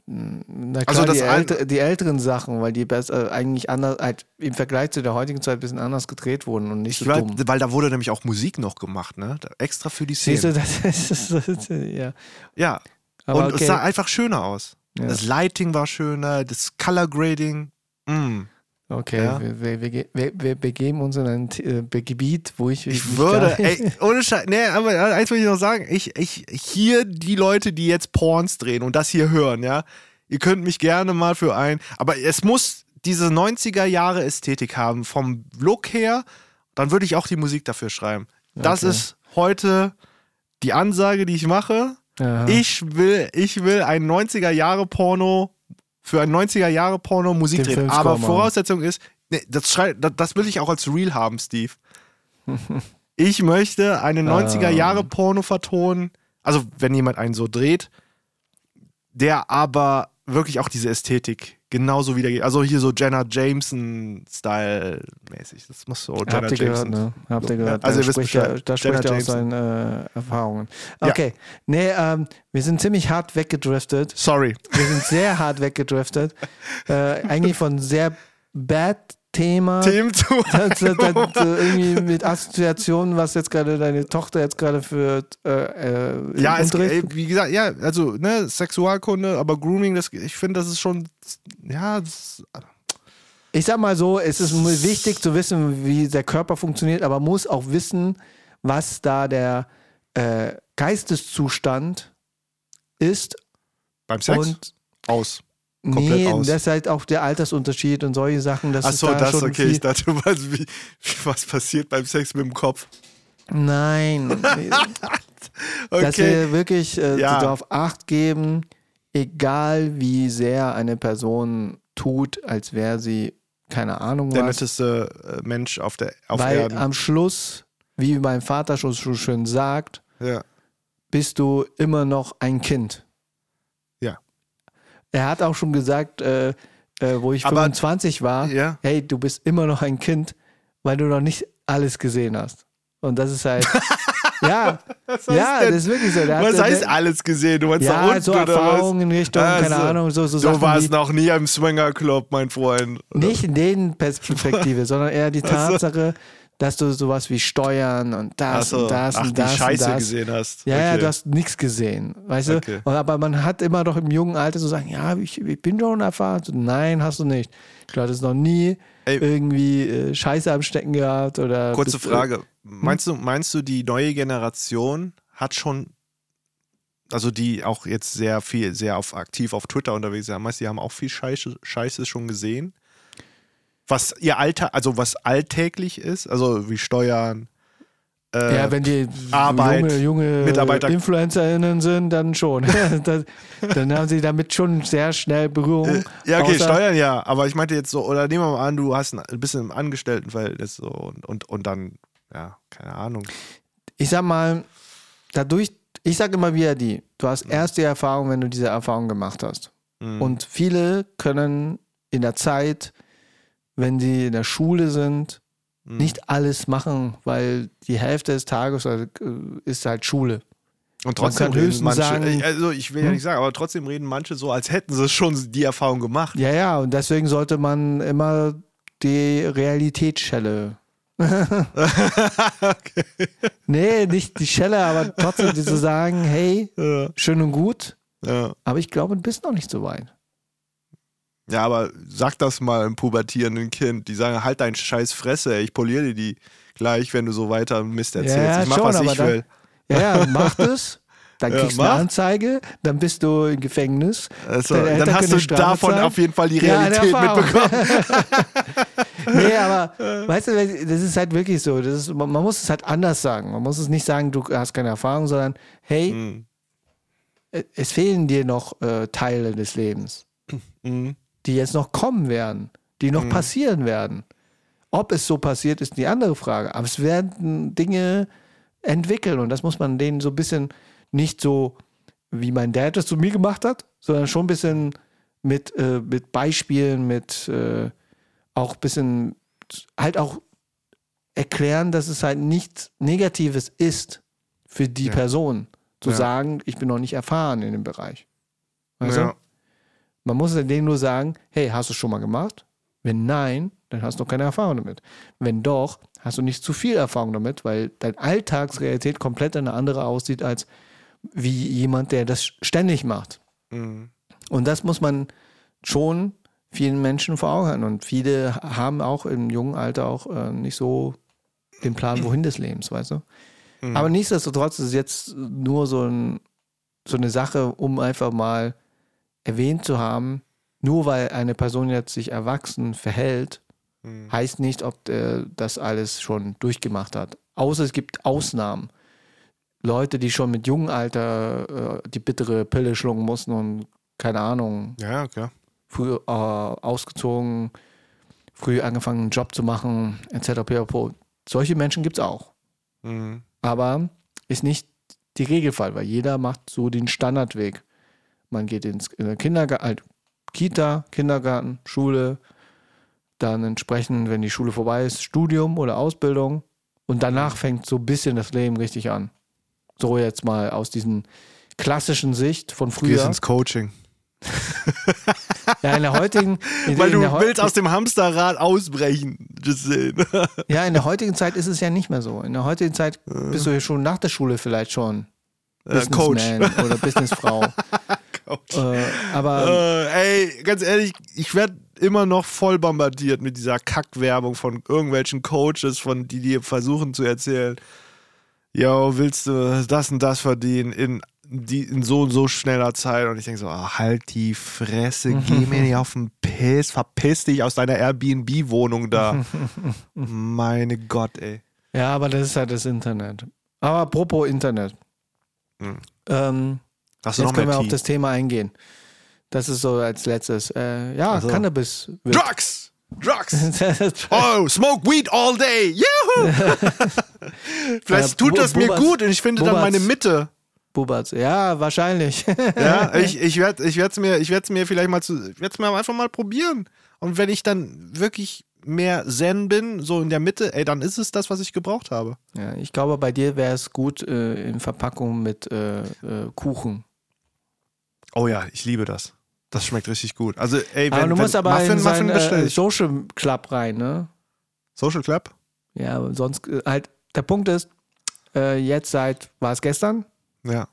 Klar, also das die, älte, die älteren Sachen, weil die besser, eigentlich anders, halt im Vergleich zu der heutigen Zeit ein bisschen anders gedreht wurden und nicht so Weil, dumm. weil da wurde nämlich auch Musik noch gemacht, ne? Extra für die Siehst du, Szene. das [laughs] ist, das ist ja. Ja. Aber Und es okay. sah einfach schöner aus. Ja. Das Lighting war schöner, das Color Grading. Mm. Okay, Ja. wir, wir, wir, wir, begeben uns in ein äh, Gebiet, wo ich. Ich mich würde, ey, [laughs] ohne Scheiß, nee, aber eins will ich noch sagen, ich, ich, hier die Leute, die jetzt Porns drehen und das hier hören, ja, ihr könnt mich gerne mal für ein, aber es muss diese 90er Jahre Ästhetik haben, vom Look her, dann würde ich auch die Musik dafür schreiben. Das Okay. ist heute die Ansage, die ich mache. Aha. Ich will, ich will ein 90er Jahre Porno, für ein 90er Jahre Porno Musik Den drehen. Aber. Voraussetzung ist, nee, das, schrei, das, das will ich auch als Real haben, Steve. [laughs] Ich möchte eine 90er Jahre Porno vertonen. Also, wenn jemand einen so dreht, der aber wirklich auch diese Ästhetik genauso wiedergeht. Also hier so Jenna Jameson-Style mäßig. Das muss so Jenna Habt ihr gehört, ne? Habt ihr gehört. Also da ihr wisst spricht er, da spricht er aus Jameson. seinen äh, Erfahrungen. Ja. Okay. Nee, ähm, wir sind ziemlich hart weggedriftet. Sorry. Wir sind sehr hart weggedriftet. [laughs] äh, eigentlich von sehr bad Thema. Themen zu. Das, das, das, irgendwie mit Assoziationen, was jetzt gerade deine Tochter jetzt gerade für äh, äh, Ja, es, ey, wie gesagt, ja, also ne, Sexualkunde, aber Grooming, das, ich finde, das ist schon, ja, das, Ich sag mal so, es ist wichtig zu wissen, wie der Körper funktioniert, aber muss auch wissen, was da der äh, Geisteszustand ist. beim Sex Und aus. Komplett nee, aus. das ist halt auch der Altersunterschied und solche Sachen. Das Ach ist so, da das, schon okay. Ich dachte, [laughs] weißt, wie, was passiert beim Sex mit dem Kopf. Nein, [laughs] dass Okay. wir wirklich äh, Ja. darauf Acht geben, egal wie sehr eine Person tut, als wäre sie keine Ahnung Der was. netteste äh, Mensch auf, der, auf Weil Erden. am Schluss, wie mein Vater schon so schön sagt, ja. bist du immer noch ein Kind. Er hat auch schon gesagt, äh, äh, wo ich Aber- 25 war, Ja. hey, du bist immer noch ein Kind, weil du noch nicht alles gesehen hast. Und das ist halt, [laughs] ja, heißt ja, denn? das ist wirklich so. Was heißt alles gesehen? Du meinst da ja, unten so? Erfahrungen in Richtung, Ach keine. Ahnung, so, so Du Sachen warst wie, noch nie im Swinger Club, mein Freund. oder? nicht in den Perspektive, sondern eher die [laughs] Ach so. Dass du sowas wie Steuern und das so. und das Ach, und die das Scheiße und das. gesehen hast. Ja, ja, Okay. du hast nichts gesehen, weißt du? Okay. Und, aber man hat immer doch im jungen Alter so sagen, ja, ich, ich bin schon erfahren. So, Nein, hast du nicht. Du hattest noch nie Ey. irgendwie äh, Scheiße am Stecken gehabt oder. Kurze bist, äh, Frage. Meinst du, meinst du, die neue Generation hat schon, also die auch jetzt sehr viel, sehr auf, aktiv auf Twitter unterwegs sind, meinst du, die haben auch viel Scheiße, Scheiße schon gesehen? Was ihr Alter, also was alltäglich ist, also wie Steuern. Äh, ja, wenn die Arbeit, junge, junge Mitarbeiter- InfluencerInnen sind, dann schon. [laughs] [laughs] das, dann haben sie damit schon sehr schnell Berührung. äh, ja, okay, Steuern ja, aber ich meinte jetzt so, oder nehmen wir mal an, du hast ein ein bisschen im Angestelltenverhältnis so und, und, und dann, ja, keine Ahnung. Ich sag mal, dadurch, ich sag immer wieder die, du hast erst die Erfahrung, wenn du diese Erfahrung gemacht hast. Mhm. Und viele können in der Zeit, wenn sie in der Schule sind, Mhm. nicht alles machen, weil die Hälfte des Tages äh, ist halt Schule. Und trotzdem kann reden manche, sagen- also ich will ja Hm? nicht sagen, aber trotzdem reden manche so, als hätten sie schon die Erfahrung gemacht. Ja, ja, und deswegen sollte man immer die Realitätsschelle. [laughs] Nee, nicht die Schelle, aber trotzdem zu sagen, hey, Ja, schön und gut, ja. aber ich glaube, du bist noch nicht so weit. Ja, aber sag das mal einem pubertierenden Kind. Die sagen, halt dein scheiß Fresse, ey, ich poliere dir die gleich, wenn du so weiter Mist erzählst. Ja, ich mach, schon, was ich dann- will. Ja, ja, [laughs] mach das, dann Ja, kriegst du eine mach. Anzeige, dann bist du im Gefängnis. Also, Eltern dann hast du eine davon zahlen. auf jeden Fall die Ja, eine Realität mitbekommen. [laughs] Nee, aber weißt du, das ist halt wirklich so. Das ist, man man muss es halt anders sagen. Man muss es nicht sagen, du hast keine Erfahrung, sondern hey, Mhm. es fehlen dir noch äh, Teile des Lebens, Mhm. Die jetzt noch kommen werden, die noch passieren werden. Ob es so passiert, ist die andere Frage. Aber es werden Dinge entwickeln und das muss man denen so ein bisschen nicht so, wie mein Dad es zu mir gemacht hat, sondern schon ein bisschen mit, äh, mit Beispielen, mit äh, auch ein bisschen halt auch erklären, dass es halt nichts Negatives ist für die Ja. Person. Zu Ja. sagen, ich bin noch nicht erfahren in dem Bereich. Weißt Ja. Man muss denen nur sagen, hey, hast du es schon mal gemacht? Wenn nein, dann hast du noch keine Erfahrung damit. Wenn doch, hast du nicht zu viel Erfahrung damit, weil deine Alltagsrealität komplett eine andere aussieht als wie jemand, der das ständig macht. Mhm. Und das muss man schon vielen Menschen vor Augen halten. Und viele haben auch im jungen Alter auch äh, nicht so den Plan, wohin des Lebens, weißt du? Mhm. Aber nichtsdestotrotz ist es jetzt nur so, ein, so eine Sache, um einfach mal erwähnt zu haben, nur weil eine Person jetzt sich erwachsen verhält, Mhm. heißt nicht, ob der das alles schon durchgemacht hat. Außer es gibt Ausnahmen. Leute, die schon mit jungem Alter äh, die bittere Pille schlucken mussten und keine Ahnung, Ja, klar. früh äh, ausgezogen, früh angefangen, einen Job zu machen, etc. pp. Solche Menschen gibt es auch. Mhm. Aber ist nicht die Regelfall, weil jeder macht so den Standardweg. Man geht ins Kindergarten, halt Kita, Kindergarten, Schule, dann entsprechend, wenn die Schule vorbei ist, Studium oder Ausbildung. Und danach fängt so ein bisschen das Leben richtig an. So jetzt mal aus diesen klassischen Sicht von Gehst früher. ins Coaching. Ja, in der heutigen. In, Weil in du willst aus dem Hamsterrad ausbrechen. Just saying. Ja, in der heutigen Zeit ist es ja nicht mehr so. In der heutigen Zeit bist du ja schon nach der Schule vielleicht schon Äh, Coach. Businessman oder [laughs] Businessfrau. Coach. äh, aber Äh, ey, ganz ehrlich, ich werde immer noch voll bombardiert mit dieser Kackwerbung von irgendwelchen Coaches, von die dir versuchen zu erzählen, yo, willst du das und das verdienen in, die, in so und so schneller Zeit? Und ich denke so, ah, halt die Fresse, geh mir nicht auf den Piss, verpiss dich aus deiner Airbnb-Wohnung da. [laughs] Meine Gott, ey. ja, aber das ist halt das Internet. Aber apropos Internet. Hm. Ähm, Hast du jetzt noch können wir auf das Thema eingehen. Das ist so als letztes. Äh, ja, Ach so. Cannabis. wird- Drugs! Drugs! [laughs] Oh, smoke weed all day. Juhu! [laughs] Vielleicht tut das mir gut und ich finde dann meine Mitte. Bubatz. Ja, wahrscheinlich. [laughs] Ja, ich, ich werde ich werd's mir, ich werd's mir vielleicht mal zu, ich werd's mir einfach mal probieren. Und wenn ich dann wirklich mehr Zen bin, so in der Mitte, ey, dann ist es das, was ich gebraucht habe. ja, ich glaube, bei dir wäre es gut äh, in Verpackung mit äh, äh, Kuchen. Oh ja, ich liebe das. Das schmeckt richtig gut. Also, ey, wenn, aber du wenn musst aber Muffin, in Muffin seinen äh. Social Club rein, ne? Social Club? Ja, aber sonst äh, halt, der Punkt ist, äh, jetzt seit, war es gestern? Ja.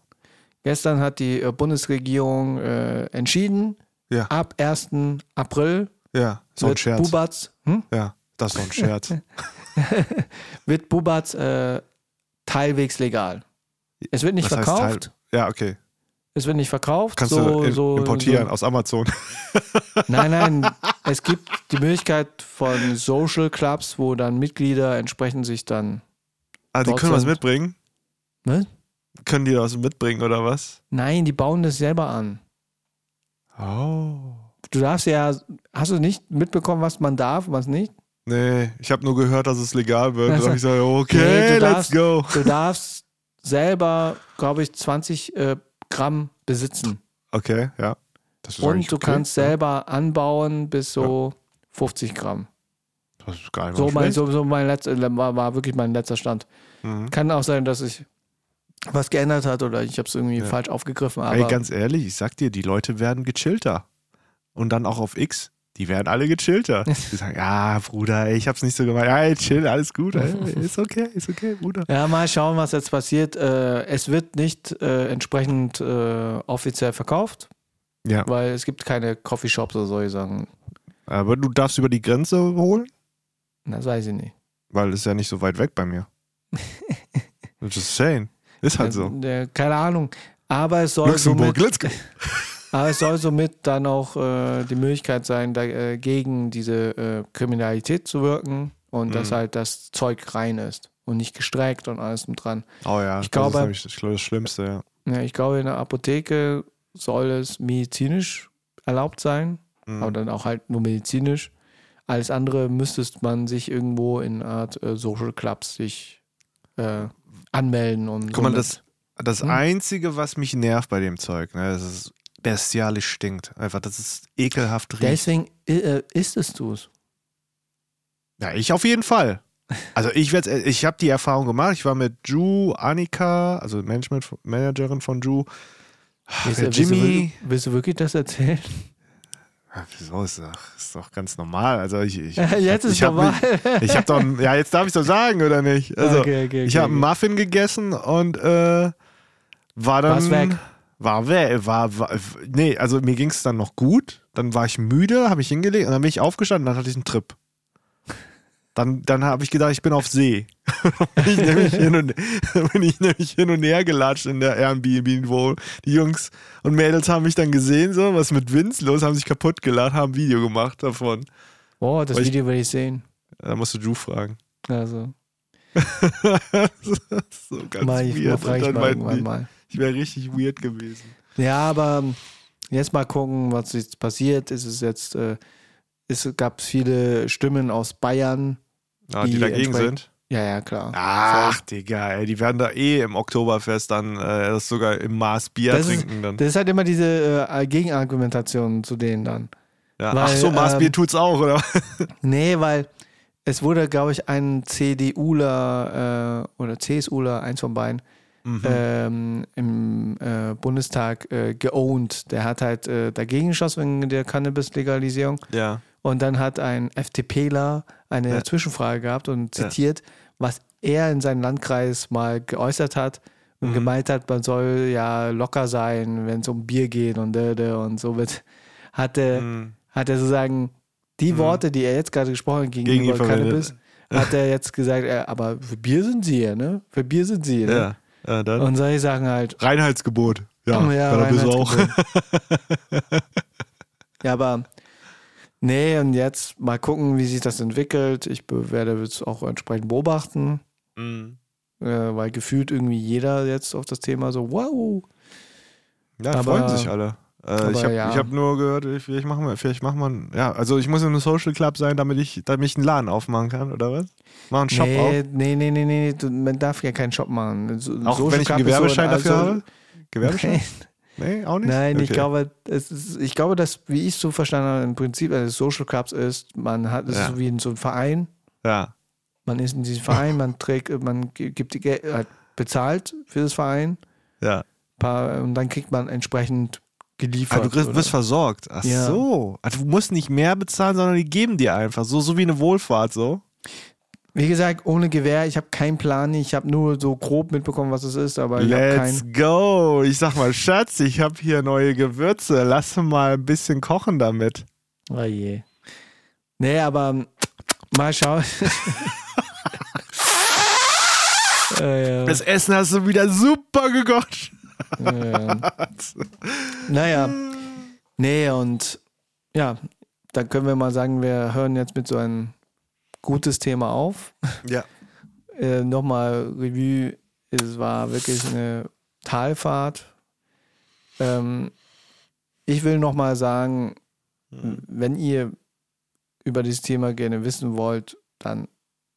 Gestern hat die äh, Bundesregierung äh, entschieden, Ja. ab 1. April Ja, so ein wird Scherz. Bubatz, hm? Ja, das ist so ein Scherz. [laughs] wird Bubatz teilwegs legal. Es wird nicht Was verkauft, Ja, okay. Es wird nicht verkauft. Kannst so, du so, importieren So. aus Amazon. [laughs] Nein, nein. es gibt die Möglichkeit von Social Clubs, wo dann Mitglieder entsprechend sich dann. Ah, die können was sind- mitbringen? Ne? Können die was mitbringen oder was? Nein, die bauen das selber an. Oh. Du darfst ja. Hast du nicht mitbekommen, was man darf und was nicht? Nee, ich habe nur gehört, dass es legal wird. Also- und ich sage, okay, Nee, du let's darfst- go. Du darfst selber, glaube ich, 20 äh, Gramm besitzen. Okay, ja. Und du okay. kannst selber anbauen bis so 50 Gramm. Ja, das ist gar nicht So, mein, so, so mein letzter, war, war wirklich mein letzter Stand. Mhm. Kann auch sein, dass sich was geändert hat oder ich habe es irgendwie Ja. falsch aufgegriffen. Aber Ey, ganz ehrlich, ich sag dir, die Leute werden gechillter. Und dann auch auf X, die werden alle gechillter. [laughs] Die sagen, ja, Bruder, ey, ich hab's nicht so gemeint. Ja, chill, alles gut. Ey, [laughs] ist okay, ist okay, Bruder. ja, mal schauen, was jetzt passiert. Äh, es wird nicht äh, entsprechend äh, offiziell verkauft, Ja, weil es gibt keine Coffeeshops oder solche Sachen. aber du darfst über die Grenze holen, Das weiß ich nicht. weil es ist ja nicht so weit weg bei mir. [laughs] Just saying. Ist halt so. Keine Ahnung. Aber es soll Luxemburg, somit, let's go. Aber es soll somit dann auch äh, die Möglichkeit sein, dagegen diese äh, Kriminalität zu wirken und dass Mhm. halt das Zeug rein ist und nicht gestreckt und alles mit dran. Oh ja, Ich das ist glaube- nämlich ich glaube, das Schlimmste, ja. Ja, ich glaube, in der Apotheke soll es medizinisch erlaubt sein, Mhm. aber dann auch halt nur medizinisch. Alles andere müsstest man sich irgendwo in einer Art äh, Social Clubs sich äh, anmelden und Guck mal, das, das Hm. Einzige, was mich nervt bei dem Zeug, ne, das ist bestialisch stinkt. Einfach, das ist ekelhaft riecht. deswegen äh, ist es du es. Ja, ich auf jeden Fall. Also ich werde, ich habe die Erfahrung gemacht. Ich war mit Ju, Annika, also Management Managerin von Ju, Willst, du- willst, du, Jimmy. willst du wirklich das erzählen? Ja, Wieso ist doch, ist doch ganz normal. Also ich, ich, Jetzt ich ist hab normal. Mich, ich habe doch, ja jetzt darf ich doch sagen oder nicht? Also okay, okay, ich okay, habe einen. Muffin gegessen und äh, war dann War's weg? War weg, war, war nee, also mir ging es dann noch gut. Dann war ich müde, habe ich hingelegt und dann bin ich aufgestanden, dann hatte ich einen Trip. Dann, dann habe ich gedacht, ich bin auf See. [laughs] bin, ich hin und, [laughs] bin ich nämlich hin und her gelatscht in der Airbnb, wo die Jungs und Mädels haben mich dann gesehen, so, was mit Vince los, haben sich kaputt gelacht, haben ein Video gemacht davon. Oh, das Weil ich- Video will ich sehen. Da musst du Drew fragen. Also, [laughs] so ganz mal, ich, mal weird. frage Und ich mal irgendwann mal. Ich wäre richtig weird gewesen. Ja, aber jetzt mal gucken, was jetzt passiert. Es ist jetzt, äh, es gab viele Stimmen aus Bayern. Ah, die, Die dagegen sind. Ja, ja, klar. Ach, Digga, ey, die werden da eh im Oktoberfest dann äh, das sogar im Maß Bier Das ist- trinken. dann. Das ist halt immer diese äh, Gegenargumentation zu denen dann. Ja. weil, Ach so, Maß Bier ähm, tut's auch, oder? [laughs] Nee, weil es wurde, glaube ich, ein CDUler äh, oder CSUler, eins von beiden, Mhm. ähm, im äh, Bundestag äh, geowned. Der hat halt äh, dagegen geschossen wegen der Cannabis-Legalisierung. ja. Und dann hat ein FDPler eine Ja. Zwischenfrage gehabt und Ja. zitiert, was er in seinem Landkreis mal geäußert hat und Mhm. gemeint hat, man soll ja locker sein, wenn es um Bier geht und und so wird. Hat er, Mhm. hat er sozusagen die Mhm. Worte, die er jetzt gerade gesprochen hat Gegen gegenüber Cannabis, verwendet. hat er jetzt gesagt, äh, aber für Bier sind sie hier, ne? Für Bier sind sie ne? Ja. Ja. Und solche Sachen halt, Reinheitsgebot. Ja, Ja, auch. Ja, aber nee, und jetzt mal gucken, wie sich das entwickelt. Ich werde es auch entsprechend beobachten, Mhm. äh, weil gefühlt irgendwie jeder jetzt auf das Thema so, wow. Ja, Aber- freuen sich alle. Äh, ich habe ja. hab nur gehört, ich- vielleicht machen wir, vielleicht machen wir, ja, also ich muss in einem Social Club sein, damit ich, damit ich einen Laden aufmachen kann, oder was? Mach einen Shop nee, auf. nee, nee, nee, nee, du- man darf ja keinen Shop machen. So, Auch Social wenn ich Club einen ist so Gewerbeschein ein- dafür also- habe? Gewerbeschein? Nee, auch nicht? Nein, ich Okay. glaube, es ist, ich glaube, dass, wie ich es so verstanden habe, im Prinzip eines Social Clubs ist, man hat, es Ja. so wie in so ein Verein, Ja. man ist in diesem Verein, man trägt, man gi- gibt die Geld, bezahlt für das Verein, Ja. paar, und dann kriegt man entsprechend geliefert. Ah, du kriegst, wirst versorgt. Ach Ja. so. Also, du musst nicht mehr bezahlen, sondern die geben dir einfach. So, so wie eine Wohlfahrt, so. Wie gesagt, ohne Gewehr, ich habe keinen Plan, ich habe nur so grob mitbekommen, was es ist, aber ich habe Let's keinen. go. Ich sag mal, Schatz, ich habe hier neue Gewürze. Lass mal ein bisschen kochen damit. Oh je. Nee, aber ähm, mal schauen. [laughs] [laughs] ja. Das Essen hast du wieder super gekocht. Ja. Naja. Nee, und ja, dann können wir mal sagen, wir hören jetzt mit so einem gutes Thema auf. Ja. [laughs] Äh, Nochmal Revue, es war wirklich eine Talfahrt. Ähm, ich will nochmal sagen, wenn ihr über dieses Thema gerne wissen wollt, dann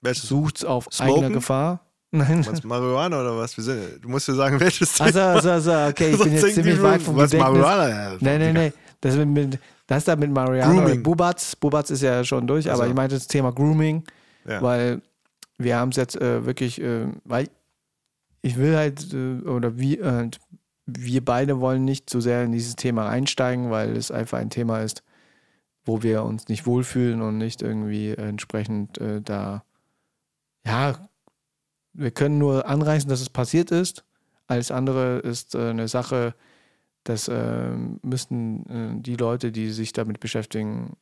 Welches? sucht's auf Smoken? eigene Gefahr. Nein. Was, Marihuana oder was? Sind, du musst dir sagen, [laughs] welches Also, also, also, okay, ich bin [laughs] jetzt ziemlich weit vom Was Gedächtnis. Marihuana? Ja, Nee, nee, nee. Das, mit, mit, das da mit Grooming. und Bubatz. Bubatz ist ja schon durch, aber Also. ich meinte das Thema Grooming, Ja. weil wir haben es jetzt äh, wirklich, äh, weil ich will halt, äh, oder wir, äh, wir beide wollen nicht so sehr in dieses Thema einsteigen, weil es einfach ein Thema ist, wo wir uns nicht wohlfühlen und nicht irgendwie entsprechend äh, da, ja, wir können nur anreißen, dass es passiert ist. Alles andere ist äh, eine Sache, das äh, müssten äh, die Leute, die sich damit beschäftigen,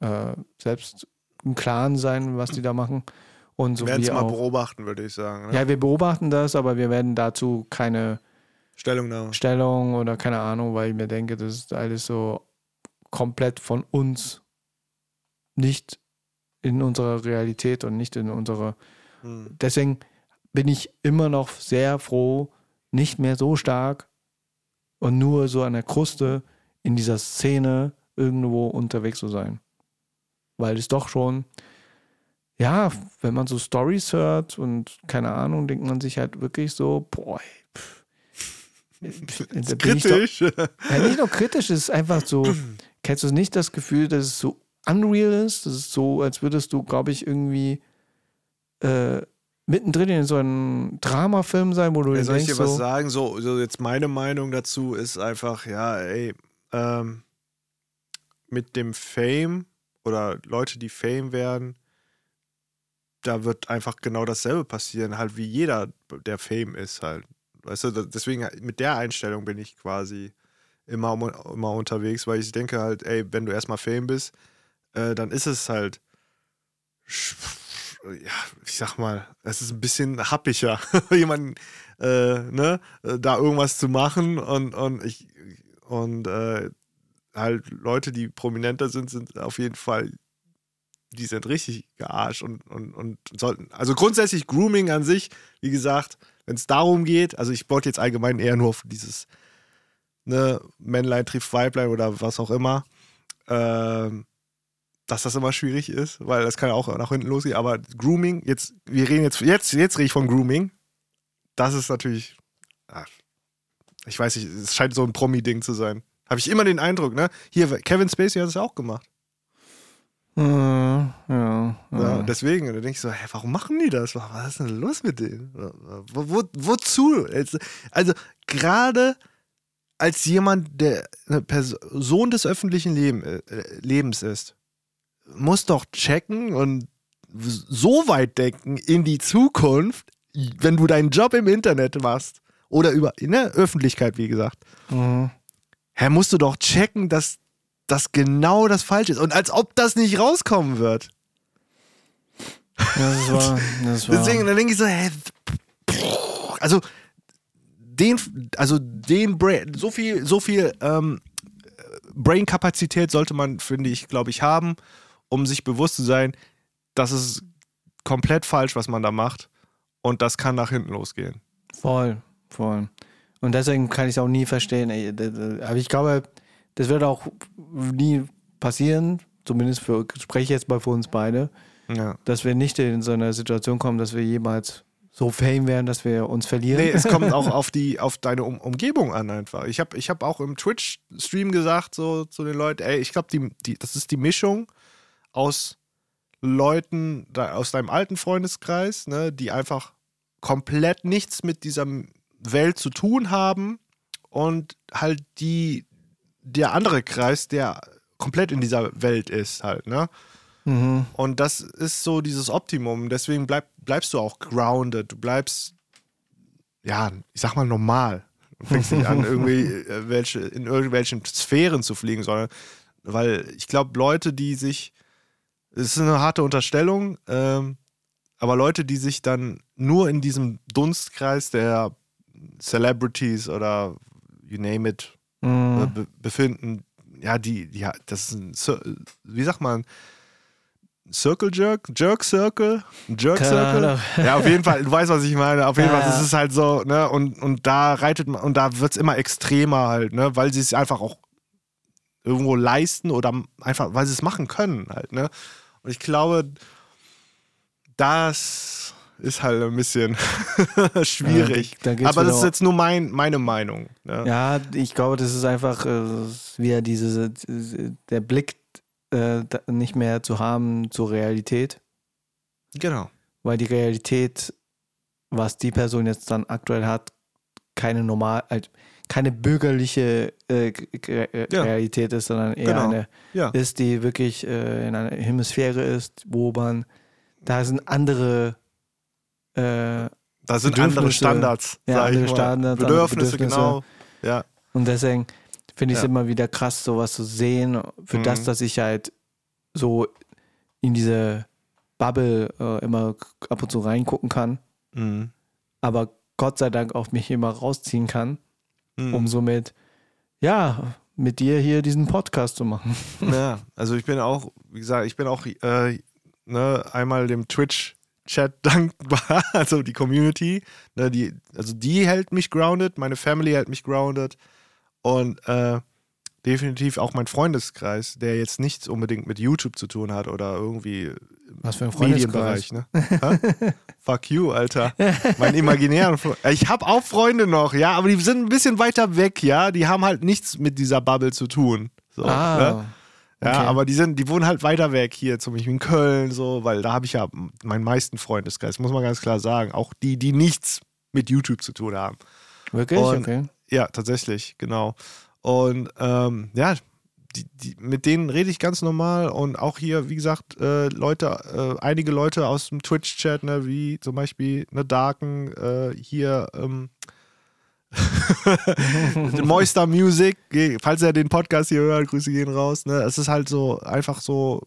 äh, selbst im Klaren sein, was die da machen. Und so werden es mal beobachten, würde ich sagen. Ne? Ja, wir beobachten das, aber wir werden dazu keine Stellungnahme. Stellung oder keine Ahnung, weil ich mir denke, das ist alles so komplett von uns nicht in unserer Realität und nicht in unserer. Hm. Deswegen bin ich immer noch sehr froh, nicht mehr so stark und nur so an der Kruste in dieser Szene irgendwo unterwegs zu sein. Weil es doch schon, ja, wenn man so Stories hört und keine Ahnung, denkt man sich halt wirklich so, boah, pff, [laughs] ich doch- Kritisch. ja, nicht nur kritisch, es ist einfach so, [clears throat] kennst du nicht das Gefühl, dass es so unreal ist? Das ist so, als würdest du, glaube ich, irgendwie äh, mittendrin in so einem Dramafilm sein, wo du Ja, soll ich denkst, dir was so, sagen? So, so jetzt meine Meinung dazu ist einfach, ja, ey, ähm, mit dem Fame oder Leute, die Fame werden, da wird einfach genau dasselbe passieren, halt wie jeder, der Fame ist halt. Weißt du, deswegen mit der Einstellung bin ich quasi immer, immer unterwegs, weil ich denke halt, ey, wenn du erstmal Fame bist, äh, dann ist es halt, ja, ich sag mal, es ist ein bisschen happiger, [laughs] jemanden, äh, ne, äh, da irgendwas zu machen und, und ich, und äh, halt Leute, die prominenter sind, sind auf jeden Fall, die sind richtig gearscht und, und, und sollten, also grundsätzlich Grooming an sich, wie gesagt, wenn es darum geht, also ich wollte jetzt allgemein eher nur auf dieses, ne, Männlein trifft Weiblein oder was auch immer, ähm, dass das immer schwierig ist, weil das kann ja auch nach hinten losgehen. Aber Grooming, jetzt, wir reden jetzt, jetzt, jetzt rede ich von Grooming. Das ist natürlich, ach, ich weiß nicht, es scheint so ein Promi-Ding zu sein. Habe ich immer den Eindruck, ne? Hier, Kevin Spacey hat es ja auch gemacht. äh, ja, ja. Ja, deswegen, da denke ich so, hä, warum machen die das? Was ist denn los mit denen? Wo, wo, wozu? Also, gerade als jemand, der eine Person des öffentlichen Leben, äh, Lebens ist, muss doch checken und so weit denken in die Zukunft, wenn du deinen Job im Internet machst oder über in der Öffentlichkeit, wie gesagt, Mhm. hä, musst du doch checken, dass das genau das Falsche ist. Und als ob das nicht rauskommen wird. Das war, das [laughs] war. Deswegen, dann denke ich so, hä, also den, also den Brain, so viel, so viel ähm, Brain-Kapazität sollte man, finde ich, glaube ich, haben, um sich bewusst zu sein, das ist komplett falsch, was man da macht. Und das kann nach hinten losgehen. Voll, voll. Und deswegen kann ich es auch nie verstehen. Aber ich glaube, das wird auch nie passieren, zumindest für, spreche ich jetzt mal für uns beide, Ja. dass wir nicht in so eine Situation kommen, dass wir jemals so fame werden, dass wir uns verlieren. Nee, es kommt auch [laughs] auf die, auf deine um Umgebung an einfach. Ich habe ich hab auch im Twitch-Stream gesagt, so zu den Leuten, ey, ich glaube, die, die, das ist die Mischung aus Leuten aus deinem alten Freundeskreis, ne, die einfach komplett nichts mit dieser Welt zu tun haben und halt die, der andere Kreis, der komplett in dieser Welt ist halt, ne? Mhm. Und das ist so dieses Optimum. Deswegen bleib, bleibst du auch grounded. Du bleibst, ja, ich sag mal normal. Du fängst nicht an, [laughs] irgendwie äh, welche, in irgendwelchen Sphären zu fliegen, sondern weil ich glaube, Leute, die sich, es ist eine harte Unterstellung, ähm, aber Leute, die sich dann nur in diesem Dunstkreis der Celebrities oder you name it Mhm. be befinden. Ja, die, ja, das ist ein, wie sagt man, Circle Jerk? Jerk Circle? Jerk Circle? Ja, auf jeden Fall, du weißt, was ich meine. Auf jeden Ja, Fall, das ja. ist halt so, ne, und, und da reitet man, und da wird es immer extremer halt, ne, weil sie es einfach auch irgendwo leisten oder einfach, weil sie es machen können halt, ne. Und ich glaube, das ist halt ein bisschen [laughs] schwierig. Ja, da- Aber das ist jetzt nur mein, meine Meinung. Ne? Ja, ich glaube, das ist einfach äh, wieder diese, der Blick äh, nicht mehr zu haben zur Realität, Genau. weil die Realität, was die Person jetzt dann aktuell hat, keine normal, äh, keine bürgerliche äh, Re- Ja. Realität ist, sondern eher Genau. eine Ja. ist, die wirklich äh, in einer Hemisphäre ist, wo man, da sind andere äh, Da sind andere. Standards, Ja, andere. Standards, Bedürfnisse, Bedürfnisse. genau. Ja. Und deswegen finde ich es immer wieder krass, sowas zu sehen, für Mhm. das, dass ich halt so in diese Bubble äh, immer ab und zu reingucken kann, Mhm. aber Gott sei Dank auch mich immer rausziehen kann, Mhm. um somit, ja, mit dir hier diesen Podcast zu machen. [laughs] Ja, also ich bin auch, wie gesagt, ich bin auch äh, ne, einmal dem Twitch-Chat [laughs] dankbar, also die Community, ne, die, also die hält mich grounded, meine Family hält mich grounded und äh, definitiv auch mein Freundeskreis, der jetzt nichts unbedingt mit YouTube zu tun hat oder irgendwie Was für ein Medienbereich, ne? Fuck you, Alter. Mein imaginären Freund. Ich habe auch Freunde noch, ja, aber die sind ein bisschen weiter weg, ja. Die haben halt nichts mit dieser Bubble zu tun. So, ne? Ah, Ja, okay. aber die sind, die wohnen halt weiter weg hier, zum Beispiel in Köln, so, weil da habe ich ja meinen meisten Freundeskreis, muss man ganz klar sagen. Auch die, die nichts mit YouTube zu tun haben. wirklich? Und- okay. Ja, tatsächlich, genau. Und ähm, ja, die, die, mit denen rede ich ganz normal und auch hier, wie gesagt, äh, Leute, äh, einige Leute aus dem Twitch-Chat, ne, wie zum Beispiel eine Darken, äh, hier, ähm, [laughs] Moistar Music, falls er den Podcast hier hört, Grüße gehen raus. Ne? Es ist halt so einfach so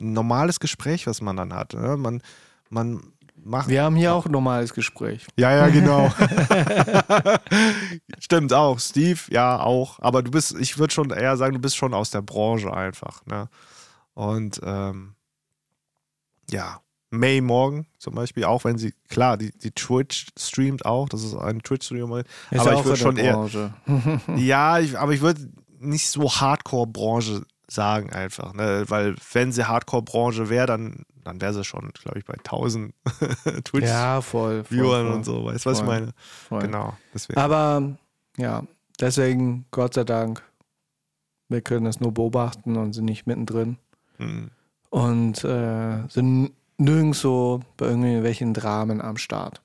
ein normales Gespräch, was man dann hat. Ne? Man, man macht. Wir haben hier auch ein normales Gespräch. Ja, ja, genau. [laughs] [laughs] Stimmt auch. Steve, ja, auch. Aber du bist, ich würde schon eher sagen, du bist schon aus der Branche einfach. Ne? Und ähm, ja, May Morgan zum Beispiel, auch wenn sie, klar, die, die Twitch streamt auch, das ist eine Twitch-Streamerin. Ist Aber ja ich auch würd in schon der eher- Branche. [laughs] Ja, ich, aber ich würde nicht so Hardcore-Branche sagen einfach, ne? weil wenn sie Hardcore-Branche wäre, dann, dann wäre sie schon, glaube ich, bei 1000 [laughs] Twitch-Viewern ja, voll. voll, voll, und so, weißt du, was ich meine? Genau, deswegen. Aber ja, deswegen, Gott sei Dank, wir können es nur beobachten und sind nicht mittendrin. Mhm. Und äh, sind nirgendwo bei irgendwelchen Dramen am Start.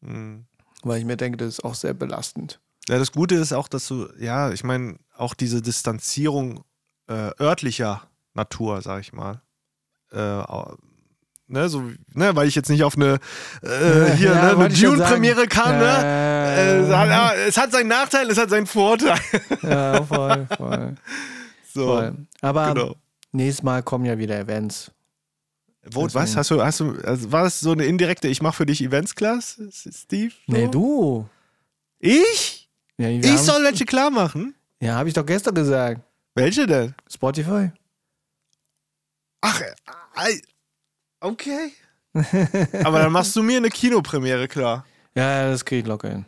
Mhm. Weil ich mir denke, das ist auch sehr belastend. Ja, das Gute ist auch, dass du, ja, ich meine, auch diese Distanzierung äh, örtlicher Natur, sag ich mal. Äh, ne, so, ne, weil ich jetzt nicht auf eine äh, [laughs] hier Ja, ne, eine Dune-Premiere kann, ne? Äh, es, hat, ah, es hat seinen Nachteil, es hat seinen Vorteil. [laughs] Ja, voll, voll, So, voll. Aber genau. nächstes Mal kommen ja wieder Events. Wo, deswegen- was? Hast du, hast du, also war das so eine indirekte Ich mache für dich Events-Class, Steve? So? Nee, du. Ich? Ja, Ich soll welche klar machen? Ja, habe ich doch gestern gesagt. Welche denn? Spotify. Ach, äh, okay. [laughs] Aber dann machst du mir eine Kinopremiere klar. Ja, das kriege ich locker hin.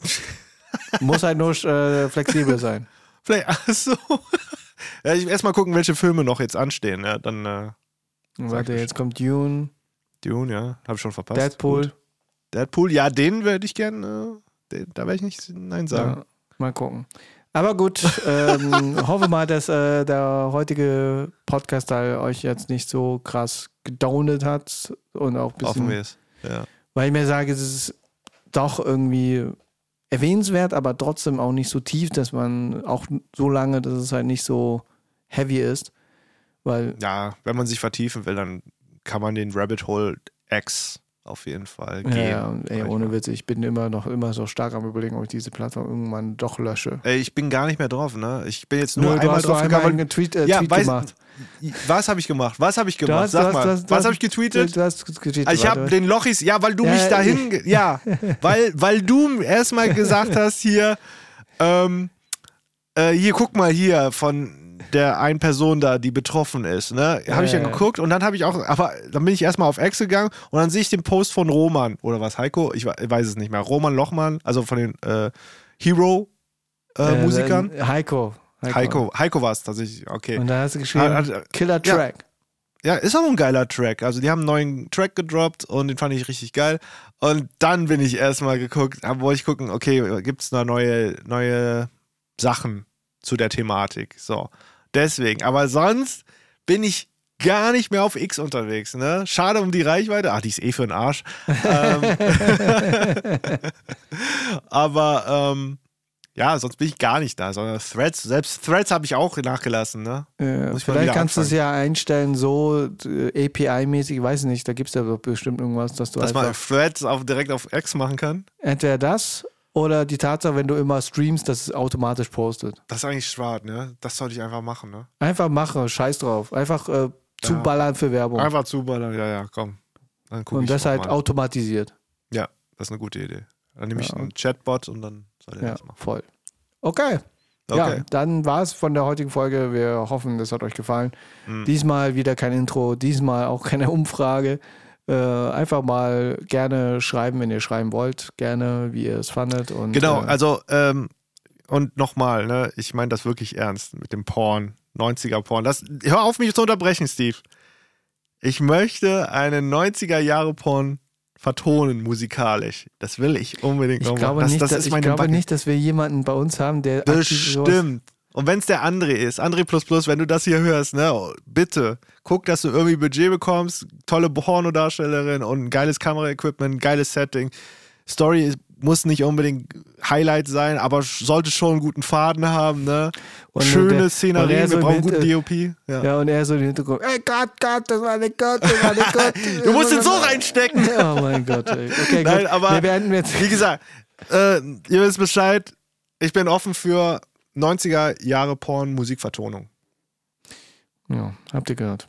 [laughs] Muss halt nur äh, flexibel sein. Vielleicht, ach so. [laughs] Ja, ich erstmal gucken, welche Filme noch jetzt anstehen. Ja, dann äh, Warte, jetzt kommt Dune, Dune, ja, habe ich schon verpasst. Deadpool. Gut. Deadpool, ja, den würde ich gerne, äh, da werde ich nicht Nein sagen. Ja, mal gucken. Aber gut, ähm, [laughs] hoffe mal, dass äh, der heutige Podcast-Teil euch jetzt nicht so krass gedownet hat und auch ein Hoffen bisschen, wir es. Ja. weil ich mir sage, es ist doch irgendwie erwähnenswert, aber trotzdem auch nicht so tief, dass man auch so lange, dass es halt nicht so heavy ist, weil ja, wenn man sich vertiefen will, dann kann man den Rabbit Hole X auf jeden Fall Ja, gehen. ja, ey, ich ohne. Witz, ich bin immer noch immer so stark am überlegen, ob ich diese Plattform irgendwann doch lösche. Ey, ich bin gar nicht mehr drauf, ne? Ich bin jetzt nur Nö, einmal drauf einmal gegangen. einen Tweet, äh, ja, Tweet weiß, gemacht. Was habe ich gemacht? Was habe ich gemacht? hast- Sag du hast- mal. du was habe ich getweetet? Getweetet, Ich habe den Lochis, ja, weil du Ja, mich dahin, ge- ja, [laughs] weil, weil du erstmal gesagt hast hier, ähm, äh, hier, guck mal hier von der einen Person da, die betroffen ist, ne, habe ich Ja, dann ja. geguckt und dann habe ich auch, aber dann bin ich erstmal auf Ex gegangen und dann sehe ich den Post von Roman oder was, Heiko, ich we- weiß es nicht mehr, Roman Lochmann, also von den äh, Hero äh, Äh, äh, Heiko. Heiko, Heiko war es tatsächlich, okay. Und da hast du geschrieben, Hat- hat- Killer ja. Track. Ja, ist auch ein geiler Track. Also die haben einen neuen Track gedroppt und den fand ich richtig geil. Und dann bin ich erstmal geguckt, wollte ich gucken, okay, gibt es da neue, neue Sachen zu der Thematik. So. Deswegen. Aber sonst bin ich gar nicht mehr auf X unterwegs. Ne? Schade um die Reichweite. Ach, die ist eh für den Arsch. ähm, [laughs] aber ähm, ja, sonst bin ich gar nicht da, sondern Threads, selbst Threads habe ich auch nachgelassen. Ne? Mal vielleicht kannst du es ja einstellen, so äh, API-mäßig, weiß nicht, da gibt es ja bestimmt irgendwas, dass du Dass man Threads auf, direkt auf X machen kann. entweder das oder die Tatsache, wenn du immer streamst, dass es automatisch postet. Das ist eigentlich schwach, ne? Das sollte ich einfach machen, ne? Einfach mache, scheiß drauf. Einfach äh, zuballern für Werbung. Einfach zuballern, ja, ja, komm. Dann guck und ich das halt mal. automatisiert. Ja, das ist eine gute Idee. Dann nehme ich Ja. einen Chatbot und dann soll er Ja, das machen. voll. Okay. Okay. Ja, dann war es von der heutigen Folge. Wir hoffen, das hat euch gefallen. Mhm. Diesmal wieder kein Intro, diesmal auch keine Umfrage. Äh, einfach mal gerne schreiben, wenn ihr schreiben wollt. Gerne, wie ihr es fandet. Und, Genau, äh, also, ähm, und nochmal, ne? Ich meine das wirklich ernst mit dem Porn, 90er Porn. Das, hör auf, mich zu unterbrechen, Steve. Ich möchte einen 90er Jahre Porn vertonen, musikalisch. Das will ich unbedingt ich noch glaube, machen. Das, nicht, das dass, ist ich glaube Bucket- nicht, dass wir jemanden bei uns haben, der Bestimmt. Und wenn es der André ist, André Plus Plus, wenn du das hier hörst, ne, bitte, guck, dass du irgendwie Budget bekommst, tolle Pornodarstellerin und ein geiles Kameraequipment, geiles Setting. Story muss nicht unbedingt Highlight sein, aber sollte schon einen guten Faden haben, ne? Und Schöne der- er Szenerie, so wir brauchen guten DOP. Ja. Ja, und er so im Hintergrund, ey Gott, Gott, das war nicht Gott, das war nicht Gott. [laughs] Du musst den so reinstecken. [laughs] Oh mein Gott, ey. Okay, Nein, gut. aber- wir jetzt. Wie gesagt, äh, ihr wisst Bescheid, ich bin offen für 90er Jahre Porn Musikvertonung. Ja, habt ihr gehört.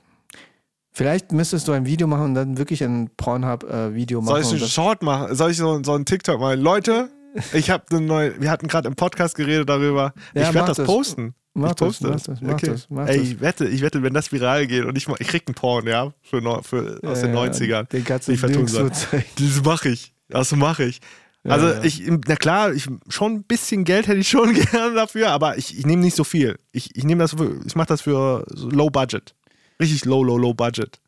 Vielleicht müsstest du ein Video machen und dann wirklich ein Pornhub-Video machen. Soll ich einen Short machen? Soll ich so, so einen TikTok machen? Leute, ich habe eine neue, wir hatten gerade im Podcast geredet darüber. Ja, ich werde das das. posten. Mach ich das, poste das, mach okay. das, mach Ey, ich wette, ich wette, wenn das viral geht und ich, ich krieg einen Porn, ja, für, für, aus den Ja, 90ern. Den kannst du den ich vertonen nirgendwo soll. zeigen. Das mache ich. Das mache ich. Ja, also ja. ich, na klar, ich, schon ein bisschen Geld hätte ich schon [laughs] gerne dafür, aber ich, ich nehme nicht so viel. Ich, ich nehme das für, ich mache das für so Low Budget. Richtig low, low, low Budget.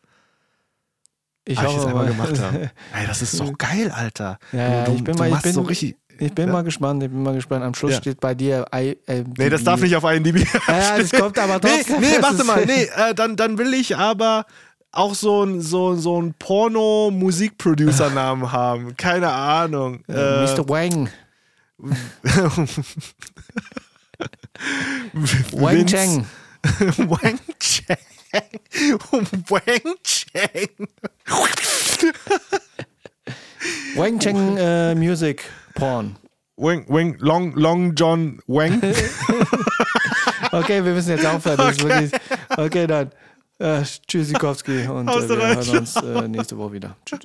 Ich Hab ich das einmal gemacht haben. [laughs] Ey, das ist so geil, Alter. Ja, du, ich bin du mal- ich bin- so richtig. Ich bin Ja. mal gespannt, ich bin mal gespannt. Am Schluss Ja. steht bei dir I, äh, Nee, das darf nicht auf IMDb. Ja, das kommt aber nee, trotzdem. nee, [laughs] Das warte mal. Nee, äh, dann, dann will ich aber auch so ein, so, so ein Porno-Musikproducer-Namen [laughs] haben. Keine Ahnung. Äh, Mr. Wang. [laughs] [laughs] Wang Cheng. Wang Cheng. Wang Cheng. Wang Cheng äh, Music Porn. Wang, Wang, Long, Long John Wang. Okay, wir müssen jetzt aufhören. Okay. okay, dann. Äh, tschüss, Sikowski. Und äh, wir hören uns äh, nächste Woche wieder. Tschüss.